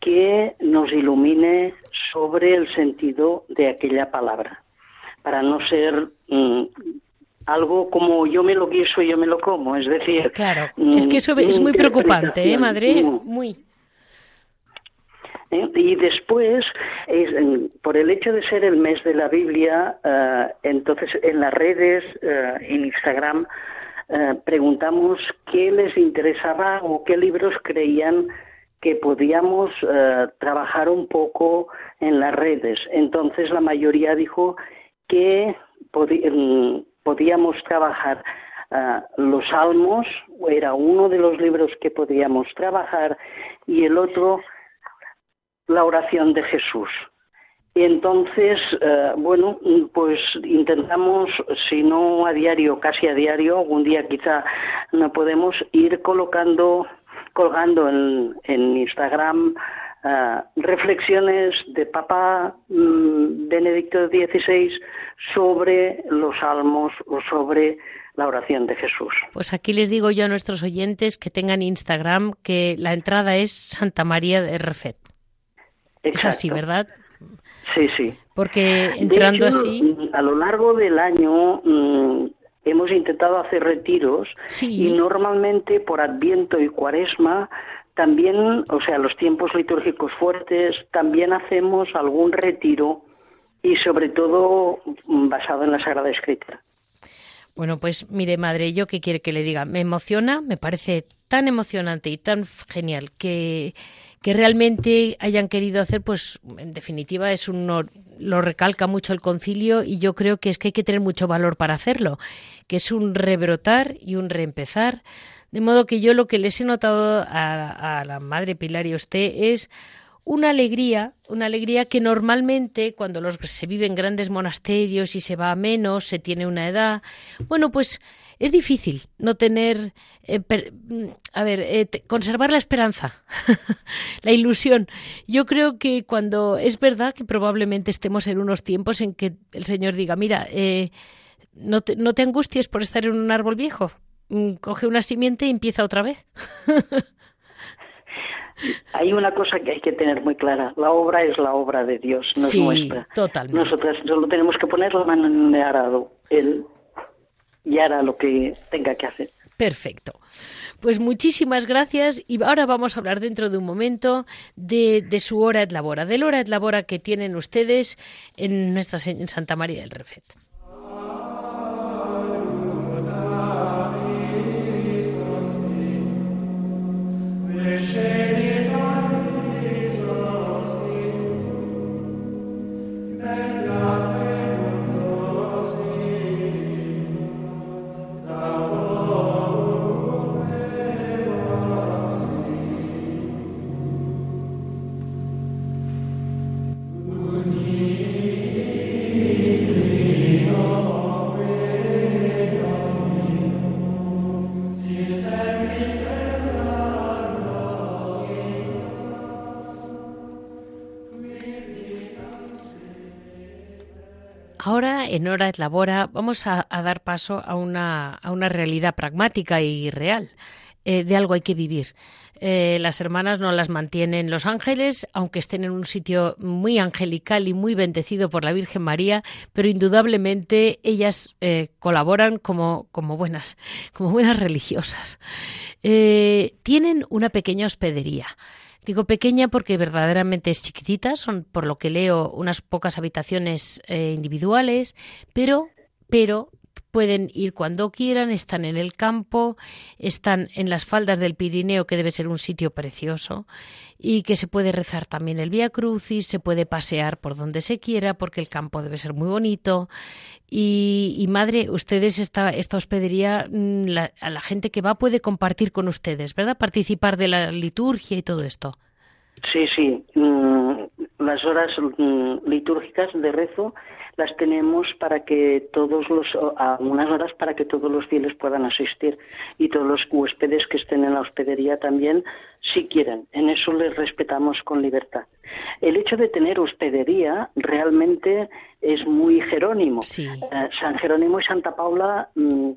Speaker 3: que nos ilumine sobre el sentido de aquella palabra, para no ser mm, algo como yo me lo guiso y yo me lo como, es decir...
Speaker 1: Claro, es que eso es muy preocupante, ¿eh, madre? Muy.
Speaker 3: ¿Eh? Y después, por el hecho de ser el mes de la Biblia, eh, entonces en las redes, eh, en Instagram, preguntamos qué les interesaba o qué libros creían que podíamos trabajar un poco en las redes. Entonces la mayoría dijo que mm, podíamos trabajar los salmos, era uno de los libros que podíamos trabajar, y el otro la oración de Jesús. Y entonces, eh, bueno, pues intentamos, si no a diario, casi a diario, algún día quizá no podemos ir colocando, colgando en, Instagram eh, reflexiones de Papa mm, Benedicto XVI sobre los salmos o sobre la oración de Jesús.
Speaker 1: Pues aquí les digo yo a nuestros oyentes que tengan Instagram que la entrada es Santa María de Refet. Es así, ¿verdad?
Speaker 3: Sí, sí.
Speaker 1: Porque entrando así.
Speaker 3: A lo largo del año mm, hemos intentado hacer retiros y normalmente por Adviento y Cuaresma también, o sea, los tiempos litúrgicos fuertes, también hacemos algún retiro y sobre todo mm, basado en la Sagrada Escritura.
Speaker 1: Bueno, pues mire, madre, yo qué quiere que le diga, me emociona, me parece tan emocionante y tan genial que que realmente hayan querido hacer, pues en definitiva es un lo recalca mucho el concilio y yo creo que es que hay que tener mucho valor para hacerlo, que es un rebrotar y un reempezar. De modo que yo lo que les he notado a, la madre Pilar y a usted es una alegría, una alegría que normalmente cuando los, se vive en grandes monasterios y se va a menos, se tiene una edad, bueno, pues es difícil no tener, eh, mm, a ver, eh, conservar la esperanza, [LAUGHS] la ilusión. Yo creo que cuando es verdad que probablemente estemos en unos tiempos en que el Señor diga, mira, eh, no, te, no te angusties por estar en un árbol viejo, mm, coge una simiente y empieza otra vez. [LAUGHS]
Speaker 3: Hay una cosa que hay que tener muy clara. La obra es la obra de Dios, no es nuestra.
Speaker 1: Totalmente.
Speaker 3: Nosotras solo tenemos que poner la mano en el arado. Él ya hará lo que tenga que hacer.
Speaker 1: Perfecto. Pues muchísimas gracias y ahora vamos a hablar dentro de un momento de, de su hora et labora, del hora et labora que tienen ustedes en, nuestra, en Santa María del Refet. En Hora et Labora, vamos a, dar paso a una, a una realidad pragmática y real. Eh, de algo hay que vivir. Eh, las hermanas no las mantienen los ángeles, aunque estén en un sitio muy angelical y muy bendecido por la Virgen María, pero indudablemente ellas eh, colaboran como, como, buenas, como buenas religiosas. tienen una pequeña hospedería. Digo pequeña porque verdaderamente es chiquitita, son por lo que leo unas pocas habitaciones individuales, pero pero pueden ir cuando quieran, están en el campo, están en las faldas del Pirineo, que debe ser un sitio precioso, y que se puede rezar también el Vía Crucis, se puede pasear por donde se quiera, porque el campo debe ser muy bonito. Y, madre, ustedes esta, esta hospedería, mm, a la gente que va puede compartir con ustedes, ¿verdad? Participar de la liturgia y todo esto.
Speaker 3: Sí, sí. Mm, las horas mm, litúrgicas de rezo las tenemos para que todos los, a unas horas para que todos los fieles puedan asistir. Y todos los huéspedes que estén en la hospedería también, si quieren. En eso les respetamos con libertad. El hecho de tener hospedería realmente es muy Jerónimo. Eh, San Jerónimo y Santa Paula mm,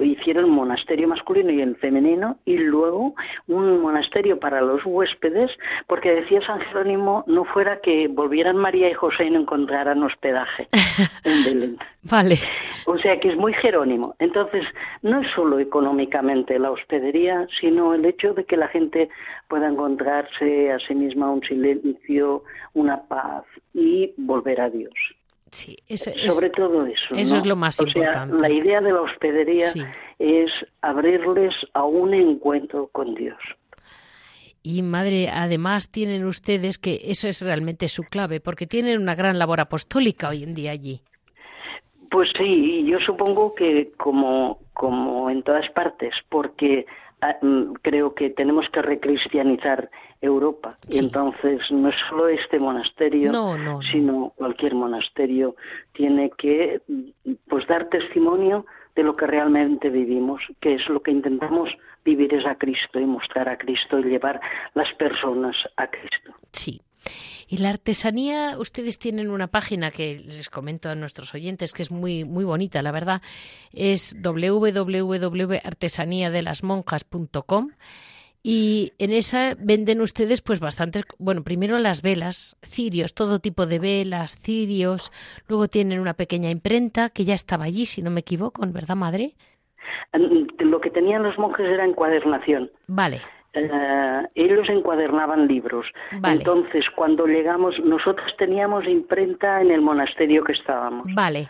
Speaker 3: hicieron un monasterio masculino y el femenino y luego un monasterio para los huéspedes, porque decía San Jerónimo no fuera que volvieran María y José y no encontraran hospedaje [LAUGHS] en Belén.
Speaker 1: Vale.
Speaker 3: O sea que es muy Jerónimo. Entonces, no es solo económicamente la hospedería, sino el hecho de que la gente pueda encontrarse a sí misma un silencio, una paz y volver a Dios.
Speaker 1: Sí,
Speaker 3: sobre todo eso.
Speaker 1: Eso es lo más importante.
Speaker 3: la idea de la hospedería es abrirles a un encuentro con Dios.
Speaker 1: Y madre, además tienen ustedes que eso es realmente su clave, porque tienen una gran labor apostólica hoy en día allí.
Speaker 3: Pues sí, yo supongo que como, como en todas partes, porque creo que tenemos que recristianizar Europa. Y entonces no es solo este monasterio, sino cualquier monasterio tiene que pues dar testimonio de lo que realmente vivimos, que es lo que intentamos vivir es a Cristo y mostrar a Cristo y llevar las personas a Cristo.
Speaker 1: Sí. Y la artesanía, ustedes tienen una página que les comento a nuestros oyentes que es muy muy bonita, la verdad, es www.artesaniadelasmonjas.com y en esa venden ustedes pues bastantes, bueno, primero las velas, cirios, todo tipo de velas, cirios, luego tienen una pequeña imprenta que ya estaba allí, si no me equivoco, ¿verdad, madre?
Speaker 3: Lo que tenían los monjes era encuadernación.
Speaker 1: Vale.
Speaker 3: Eh, ellos encuadernaban libros. Entonces, cuando llegamos, nosotros teníamos imprenta en el monasterio que estábamos.
Speaker 1: Vale.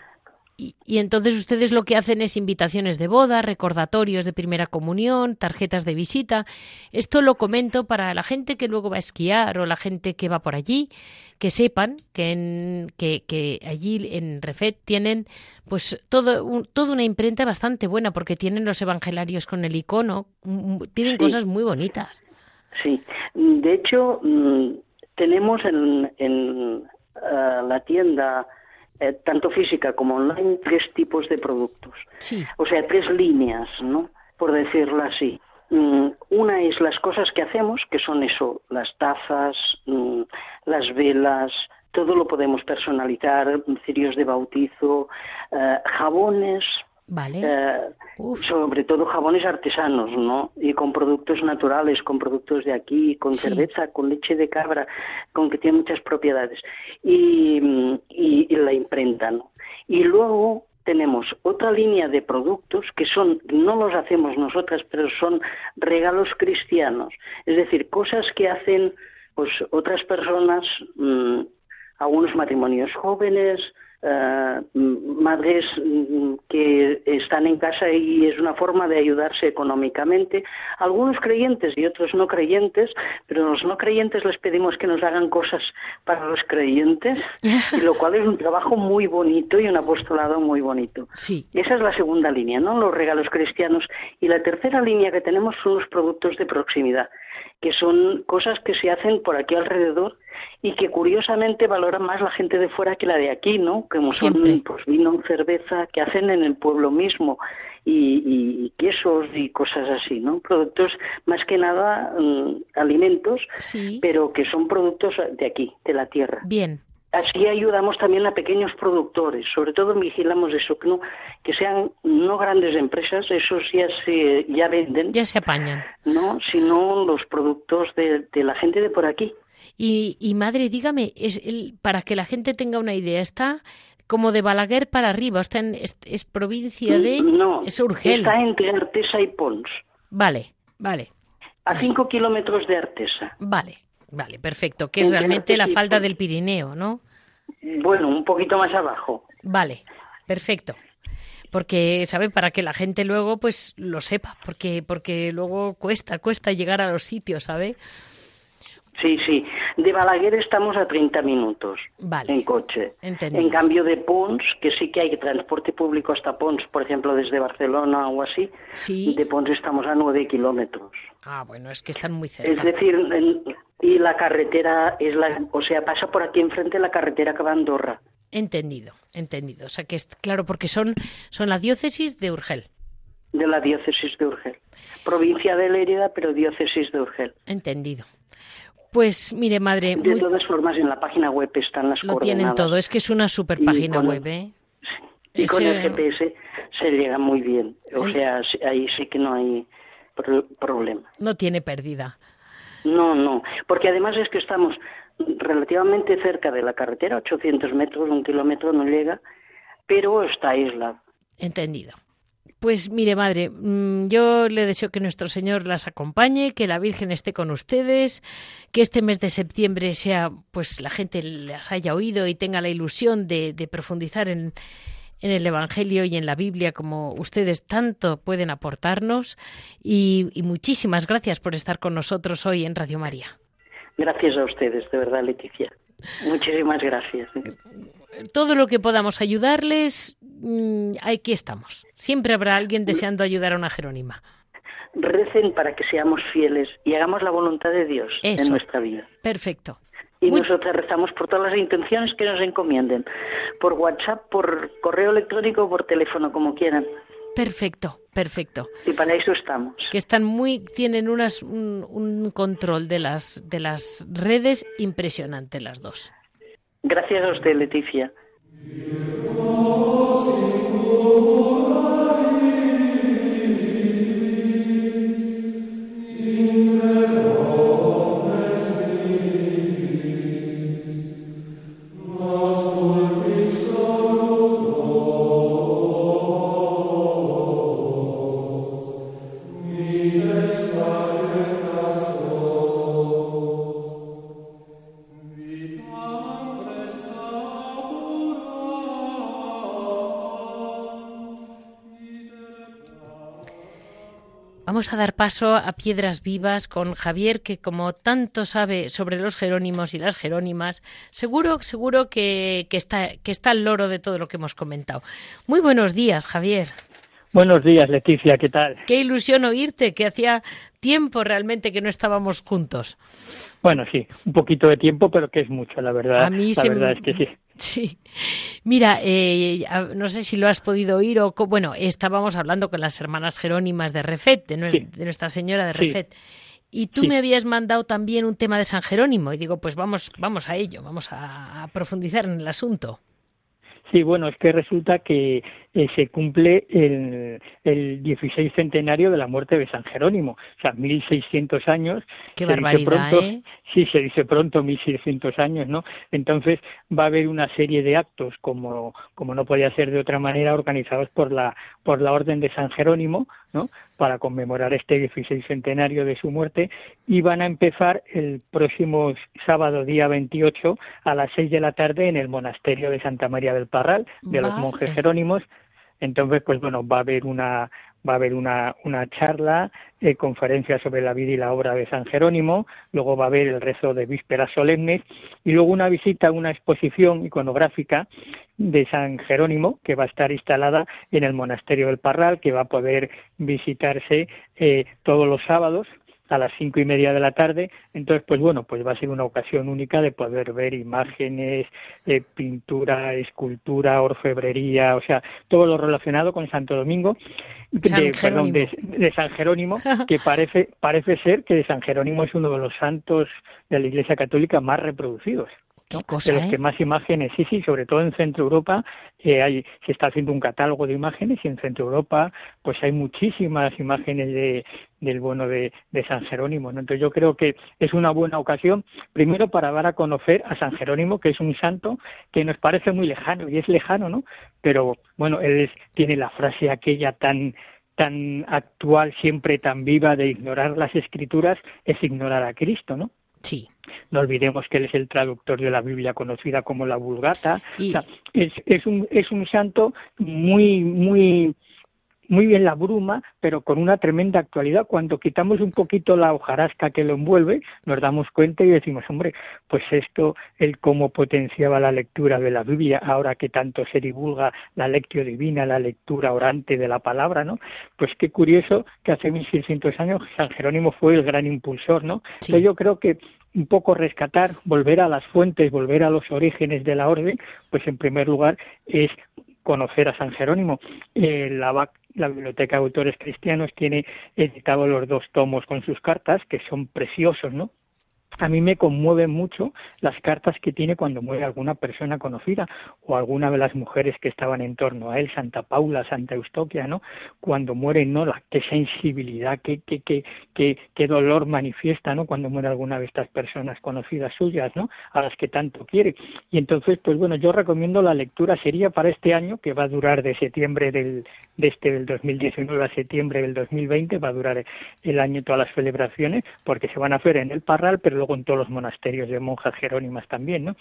Speaker 1: Y, entonces ustedes lo que hacen es invitaciones de boda, recordatorios de primera comunión, tarjetas de visita. Esto lo comento para la gente que luego va a esquiar o la gente que va por allí, que sepan que, en, que, allí en Refet tienen pues todo toda una imprenta bastante buena porque tienen los evangelarios con el icono, tienen cosas muy bonitas.
Speaker 3: Sí, de hecho mm, tenemos en, en eh, la tienda eh, tanto física como online, tres tipos de productos. O sea, tres líneas, ¿no? Por decirlo así. Mm, una es las cosas que hacemos, que son eso, las tazas, mm, las velas, todo lo podemos personalizar, cirios de bautizo, eh, jabones,
Speaker 1: Vale.
Speaker 3: Eh, sobre todo jabones artesanos, ¿no? Y con productos naturales, con productos de aquí, con cerveza, con leche de cabra, con que tiene muchas propiedades. Y, y, la imprenta, ¿no? Y luego tenemos otra línea de productos que son, no los hacemos nosotras, pero son regalos cristianos. Es decir, cosas que hacen pues otras personas, mm, algunos matrimonios jóvenes, madres mm, que están en casa y es una forma de ayudarse económicamente. Algunos creyentes y otros no creyentes, pero los no creyentes les pedimos que nos hagan cosas para los creyentes, [LAUGHS] lo cual es un trabajo muy bonito y un apostolado muy bonito.
Speaker 1: Sí.
Speaker 3: Esa es la segunda línea, ¿no? Los regalos cristianos. Y la tercera línea que tenemos son los productos de proximidad, que son cosas que se hacen por aquí alrededor y que curiosamente valoran más la gente de fuera que la de aquí, ¿no? Como son pues vino, cerveza, que hacen en el pueblo mismo y, quesos y cosas así, ¿no? Productos más que nada mm, alimentos, pero que son productos de aquí, de la tierra.
Speaker 1: Bien.
Speaker 3: Así ayudamos también a pequeños productores, sobre todo vigilamos eso, que no que sean no grandes empresas, esos ya se ya venden,
Speaker 1: ya se apañan,
Speaker 3: no, sino los productos de, la gente de por aquí.
Speaker 1: Y, y madre, dígame, es el, para que la gente tenga una idea, está como de Balaguer para arriba, está en, es, provincia de
Speaker 3: no,
Speaker 1: es Urgel.
Speaker 3: Está entre Artesa y Pons.
Speaker 1: Vale, vale.
Speaker 3: A cinco kilómetros de Artesa.
Speaker 1: Vale, vale, perfecto. Que es realmente la falda del Pirineo, ¿no?
Speaker 3: Bueno, un poquito más abajo.
Speaker 1: Vale, perfecto. Porque, ¿sabe? Para que la gente luego pues lo sepa, porque, porque luego cuesta, cuesta llegar a los sitios, ¿sabe?
Speaker 3: Sí, sí. De Balaguer estamos a 30 minutos en coche. En cambio de Pons, que sí que hay transporte público hasta Pons, por ejemplo, desde Barcelona o así, de Pons estamos a 9 kilómetros.
Speaker 1: Ah, bueno, es que están muy cerca.
Speaker 3: Es decir, y la carretera es la, o sea, pasa por aquí enfrente la carretera que va a Andorra.
Speaker 1: Entendido, entendido. O sea que es claro, porque son, son la diócesis de Urgel.
Speaker 3: De la diócesis de Urgel. Provincia de Lérida, pero diócesis de Urgel.
Speaker 1: Entendido. Pues mire, madre.
Speaker 3: De todas formas, en la página web están las
Speaker 1: Lo tienen todo, es que es una super página web, ¿eh?
Speaker 3: Y con el GPS se llega muy bien. O sea, ahí sí que no hay problema.
Speaker 1: No tiene pérdida.
Speaker 3: No, no, porque además es que estamos relativamente cerca de la carretera, 800 metros, un kilómetro no llega, pero está aislado.
Speaker 1: Entendido. Pues mire, madre, mm, yo le deseo que nuestro Señor las acompañe, que la Virgen esté con ustedes, que este mes de septiembre sea, pues la gente las haya oído y tenga la ilusión de, profundizar en, el Evangelio y en la Biblia como ustedes tanto pueden aportarnos. Y, y muchísimas gracias por estar con nosotros hoy en Radio María.
Speaker 3: Gracias a ustedes, de verdad, Leticia. Muchísimas gracias.
Speaker 1: Todo lo que podamos ayudarles, mm, aquí estamos. Siempre habrá alguien deseando ayudar a una Jerónima.
Speaker 3: Recen para que seamos fieles y hagamos la voluntad de Dios en nuestra vida.
Speaker 1: Perfecto.
Speaker 3: Y nosotros rezamos por todas las intenciones que nos encomienden, por WhatsApp, por correo electrónico, por teléfono, como quieran.
Speaker 1: Perfecto, perfecto.
Speaker 3: Y para eso estamos.
Speaker 1: Que están muy, tienen unas, un, control de las, de las redes impresionante las dos.
Speaker 3: Gracias a usted, Leticia.
Speaker 1: Vamos a dar paso a Piedras Vivas con Javier, que como tanto sabe sobre los jerónimos y las jerónimas, seguro, seguro que, está, que está al loro de todo lo que hemos comentado. Muy buenos días, Javier.
Speaker 4: Buenos días, Leticia, ¿qué tal?
Speaker 1: Qué ilusión oírte, que hacía tiempo realmente que no estábamos juntos.
Speaker 4: Bueno, sí, un poquito de tiempo, pero que es mucho, la verdad. A mí la verdad es que sí. [LAUGHS]
Speaker 1: Sí. Mira, eh, no sé si lo has podido oír o... Bueno, estábamos hablando con las hermanas Jerónimas de Refet, de, Nuestra Señora de Refet. Y tú me habías mandado también un tema de San Jerónimo y digo, pues vamos, vamos a ello, vamos a profundizar en el asunto.
Speaker 4: Sí, bueno, es que resulta que eh, se cumple el, el 16 centenario de la muerte de San Jerónimo, o sea, 1600 años.
Speaker 1: Qué barbaridad, ¿eh?
Speaker 4: Sí, se dice pronto 1600 años, ¿no? Entonces va a haber una serie de actos, como, como no podía ser de otra manera, organizados por la, por la Orden de San Jerónimo, ¿no? Para conmemorar este 16 centenario de su muerte y van a empezar el próximo sábado, día 28, a las 6 de la tarde en el monasterio de Santa María del Parral, de los monjes jerónimos. Entonces, pues bueno, va a haber una, va a haber una, una charla, eh, conferencia sobre la vida y la obra de San Jerónimo, luego va a haber el rezo de vísperas solemnes y luego una visita a una exposición iconográfica de San Jerónimo que va a estar instalada en el monasterio del Parral, que va a poder visitarse eh, todos los sábados a las cinco y media de la tarde. Entonces, pues bueno, pues va a ser una ocasión única de poder ver imágenes, de pintura, escultura, orfebrería, o sea, todo lo relacionado con Santo Domingo, de, perdón, de, San Jerónimo, que parece, parece ser que San Jerónimo es uno de los santos de la Iglesia Católica más reproducidos. De los
Speaker 1: ¿eh?
Speaker 4: que más imágenes, sí, sí, sobre todo en Centro Europa eh, hay, se está haciendo un catálogo de imágenes y en Centro Europa pues hay muchísimas imágenes de, del bueno de, de San Jerónimo. ¿no? Entonces yo creo que es una buena ocasión, primero para dar a conocer a San Jerónimo, que es un santo que nos parece muy lejano, y es lejano, ¿no? Pero bueno, él tiene la frase aquella tan tan actual, siempre tan viva de ignorar las escrituras, es ignorar a Cristo, ¿no?
Speaker 1: Sí.
Speaker 4: No olvidemos que él es el traductor de la Biblia conocida como la Vulgata. es, es, un, es un santo muy, muy muy bien la bruma, pero con una tremenda actualidad. Cuando quitamos un poquito la hojarasca que lo envuelve, nos damos cuenta y decimos, hombre, pues esto, el cómo potenciaba la lectura de la Biblia, ahora que tanto se divulga la lectio divina, la lectura orante de la palabra, ¿no? Pues qué curioso que hace 1600 años San Jerónimo fue el gran impulsor, ¿no? yo creo que un poco rescatar, volver a las fuentes, volver a los orígenes de la orden, pues en primer lugar es conocer a San Jerónimo. Eh, la, la Biblioteca de Autores Cristianos tiene editado los dos tomos con sus cartas, que son preciosos, ¿no? A mí me conmueven mucho las cartas que tiene cuando muere alguna persona conocida o alguna de las mujeres que estaban en torno a él, Santa Paula, Santa Eustoquia, ¿no? Cuando muere, ¿no? La, qué sensibilidad, qué, qué, qué, qué, qué dolor manifiesta, ¿no? Cuando muere alguna de estas personas conocidas suyas, ¿no? A las que tanto quiere. Y entonces, pues bueno, yo recomiendo la lectura, sería para este año, que va a durar de septiembre del, de este del 2019 a septiembre del 2020, va a durar el año todas las celebraciones, porque se van a hacer en el Parral, pero con todos los monasterios de monjas jerónimas también, ¿no?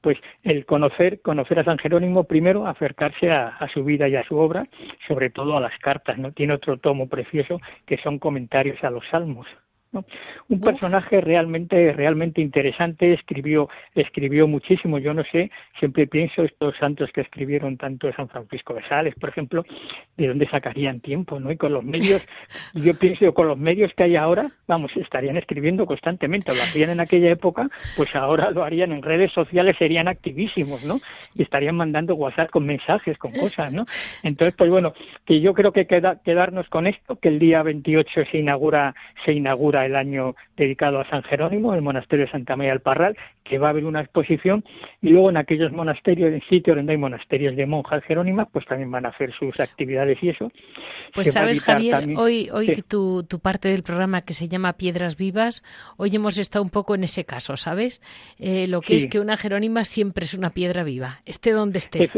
Speaker 4: Pues el conocer, conocer a San Jerónimo primero, acercarse a, a, su vida y a su obra, sobre todo a las cartas, ¿no? Tiene otro tomo precioso que son comentarios a los salmos. Un personaje realmente, realmente interesante, escribió, escribió muchísimo, yo no sé, siempre pienso estos santos que escribieron tanto San Francisco de Sales, por ejemplo, de dónde sacarían tiempo, ¿no? Y con los medios, [LAUGHS] yo pienso con los medios que hay ahora, vamos, estarían escribiendo constantemente, lo hacían en aquella época, pues ahora lo harían en redes sociales, serían activísimos, ¿no? Y estarían mandando WhatsApp con mensajes, con cosas, ¿no? Entonces, pues bueno, que yo creo que queda, quedarnos con esto, que el día 28 se inaugura, se inaugura el año dedicado a San Jerónimo, el monasterio de Santa María del Parral, que va a haber una exposición, y luego en aquellos monasterios, en sitios donde hay monasterios de monjas jerónimas, pues también van a hacer sus actividades y eso.
Speaker 1: Pues sabes, Javier, hoy, hoy tu, tu, parte del programa que se llama Piedras Vivas, hoy hemos estado un poco en ese caso, ¿sabes? Eh, lo que es que una jerónima siempre es una piedra viva, esté donde esté.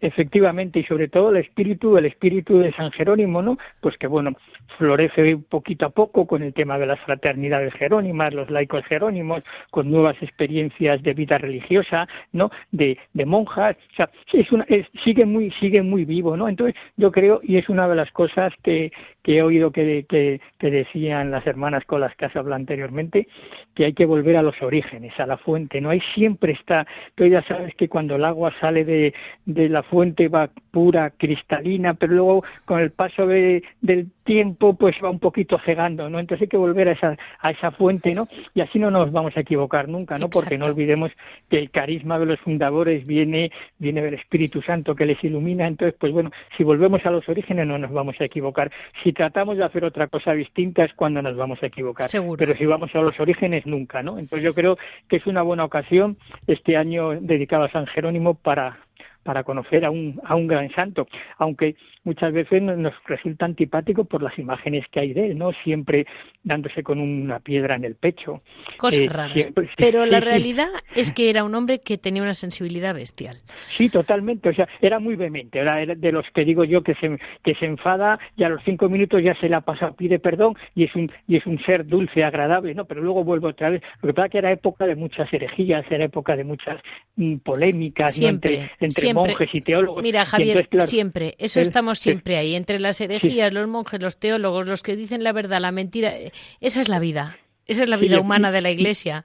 Speaker 4: Efectivamente, y sobre todo el espíritu, el espíritu de San Jerónimo, ¿no? Pues que bueno, florece poquito a poco con el tema de las fraternidades jerónimas, los laicos jerónimos, con nuevas experiencias de vida religiosa, ¿no? De, de monjas, o sea, es una, sigue muy, sigue muy vivo, ¿no? Entonces, yo creo, y es una de las cosas que, que he oído que, que, que decían las hermanas con las que has hablado anteriormente, que hay que volver a los orígenes, a la fuente, ¿no? Hay siempre está, tú ya sabes que cuando el agua sale de, de la fuente va pura, cristalina, pero luego con el paso de, del tiempo pues va un poquito cegando, ¿no? Entonces hay que volver a esa, a esa fuente, ¿no? Y así no nos vamos a equivocar nunca, ¿no? Porque no olvidemos que el carisma de los fundadores viene, viene del Espíritu Santo que les ilumina, entonces pues bueno, si volvemos a los orígenes no nos vamos a equivocar. Si tratamos de hacer otra cosa distinta es cuando nos vamos a equivocar. Pero si vamos a los orígenes nunca, ¿no? Entonces yo creo que es una buena ocasión este año dedicado a San Jerónimo para para conocer a un, a un gran santo, aunque muchas veces nos resulta antipático por las imágenes que hay de él, ¿no? Siempre dándose con una piedra en el pecho.
Speaker 1: Cosas eh, raras. Pero la realidad es que era un hombre que tenía una sensibilidad bestial.
Speaker 4: Sí, totalmente. O sea, era muy vehemente. Era de los que digo yo que se, que se enfada y a los cinco minutos ya se la pasa, pide perdón y es un, y es un ser dulce, agradable, ¿no? Pero luego vuelve otra vez. Lo que pasa que era época de muchas herejías, era época de muchas mm, polémicas entre, entre monjes y teólogos.
Speaker 1: Mira, Javier, siempre. Eso estamos siempre ahí, entre las herejías, los monjes, los teólogos, los que dicen la verdad, la mentira. Esa es la vida. Esa es la vida humana de la Iglesia.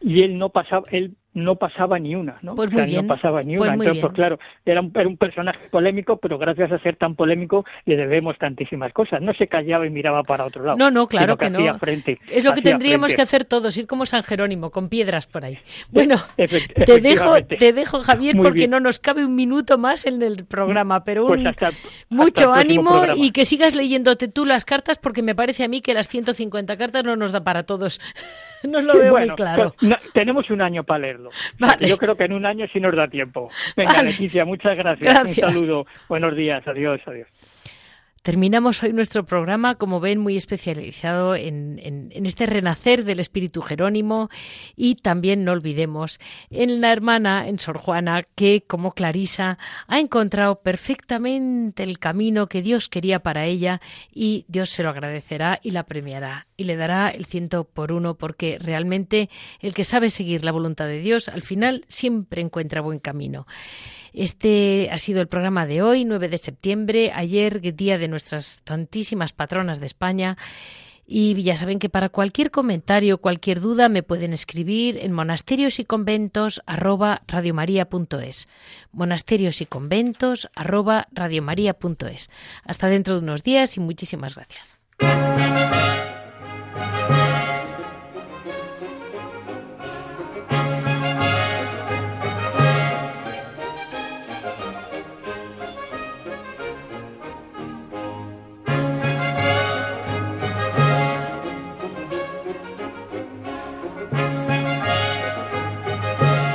Speaker 4: Y él no pasaba, él no pasaba ni una, ¿no?
Speaker 1: Pues muy
Speaker 4: No pasaba ni pues una. Entonces, pues claro, era un, era un, personaje polémico, pero gracias a ser tan polémico le debemos tantísimas cosas. No se callaba y miraba para otro lado.
Speaker 1: No, no, claro que, no. Frente, es lo que tendríamos que hacer todos, ir como San Jerónimo, con piedras por ahí. [LAUGHS] Bueno, te dejo, te dejo Javier, porque no nos cabe un minuto más en el programa, pero pues mucho ánimo y que sigas leyéndote tú las cartas, porque me parece a mí que las 150 cartas no nos da para todos. [LAUGHS] nos lo veo muy claro.
Speaker 4: Pues, tenemos un año para leerlo. Yo creo que en un año sí nos da tiempo. Venga, Leticia, muchas gracias. Un saludo. Buenos días. Adiós, adiós.
Speaker 1: Terminamos hoy nuestro programa, como ven, muy especializado en, este renacer del espíritu Jerónimo y también no olvidemos en la hermana, en Sor Juana, que como Clarisa ha encontrado perfectamente el camino que Dios quería para ella y Dios se lo agradecerá y la premiará y le dará el ciento por uno porque realmente el que sabe seguir la voluntad de Dios al final siempre encuentra buen camino. Este ha sido el programa de hoy, 9 de septiembre, ayer, día de nuestras tantísimas patronas de España. Y ya saben que para cualquier comentario, cualquier duda, me pueden escribir en monasterios y conventos Monasterios y conventos Hasta dentro de unos días y muchísimas gracias.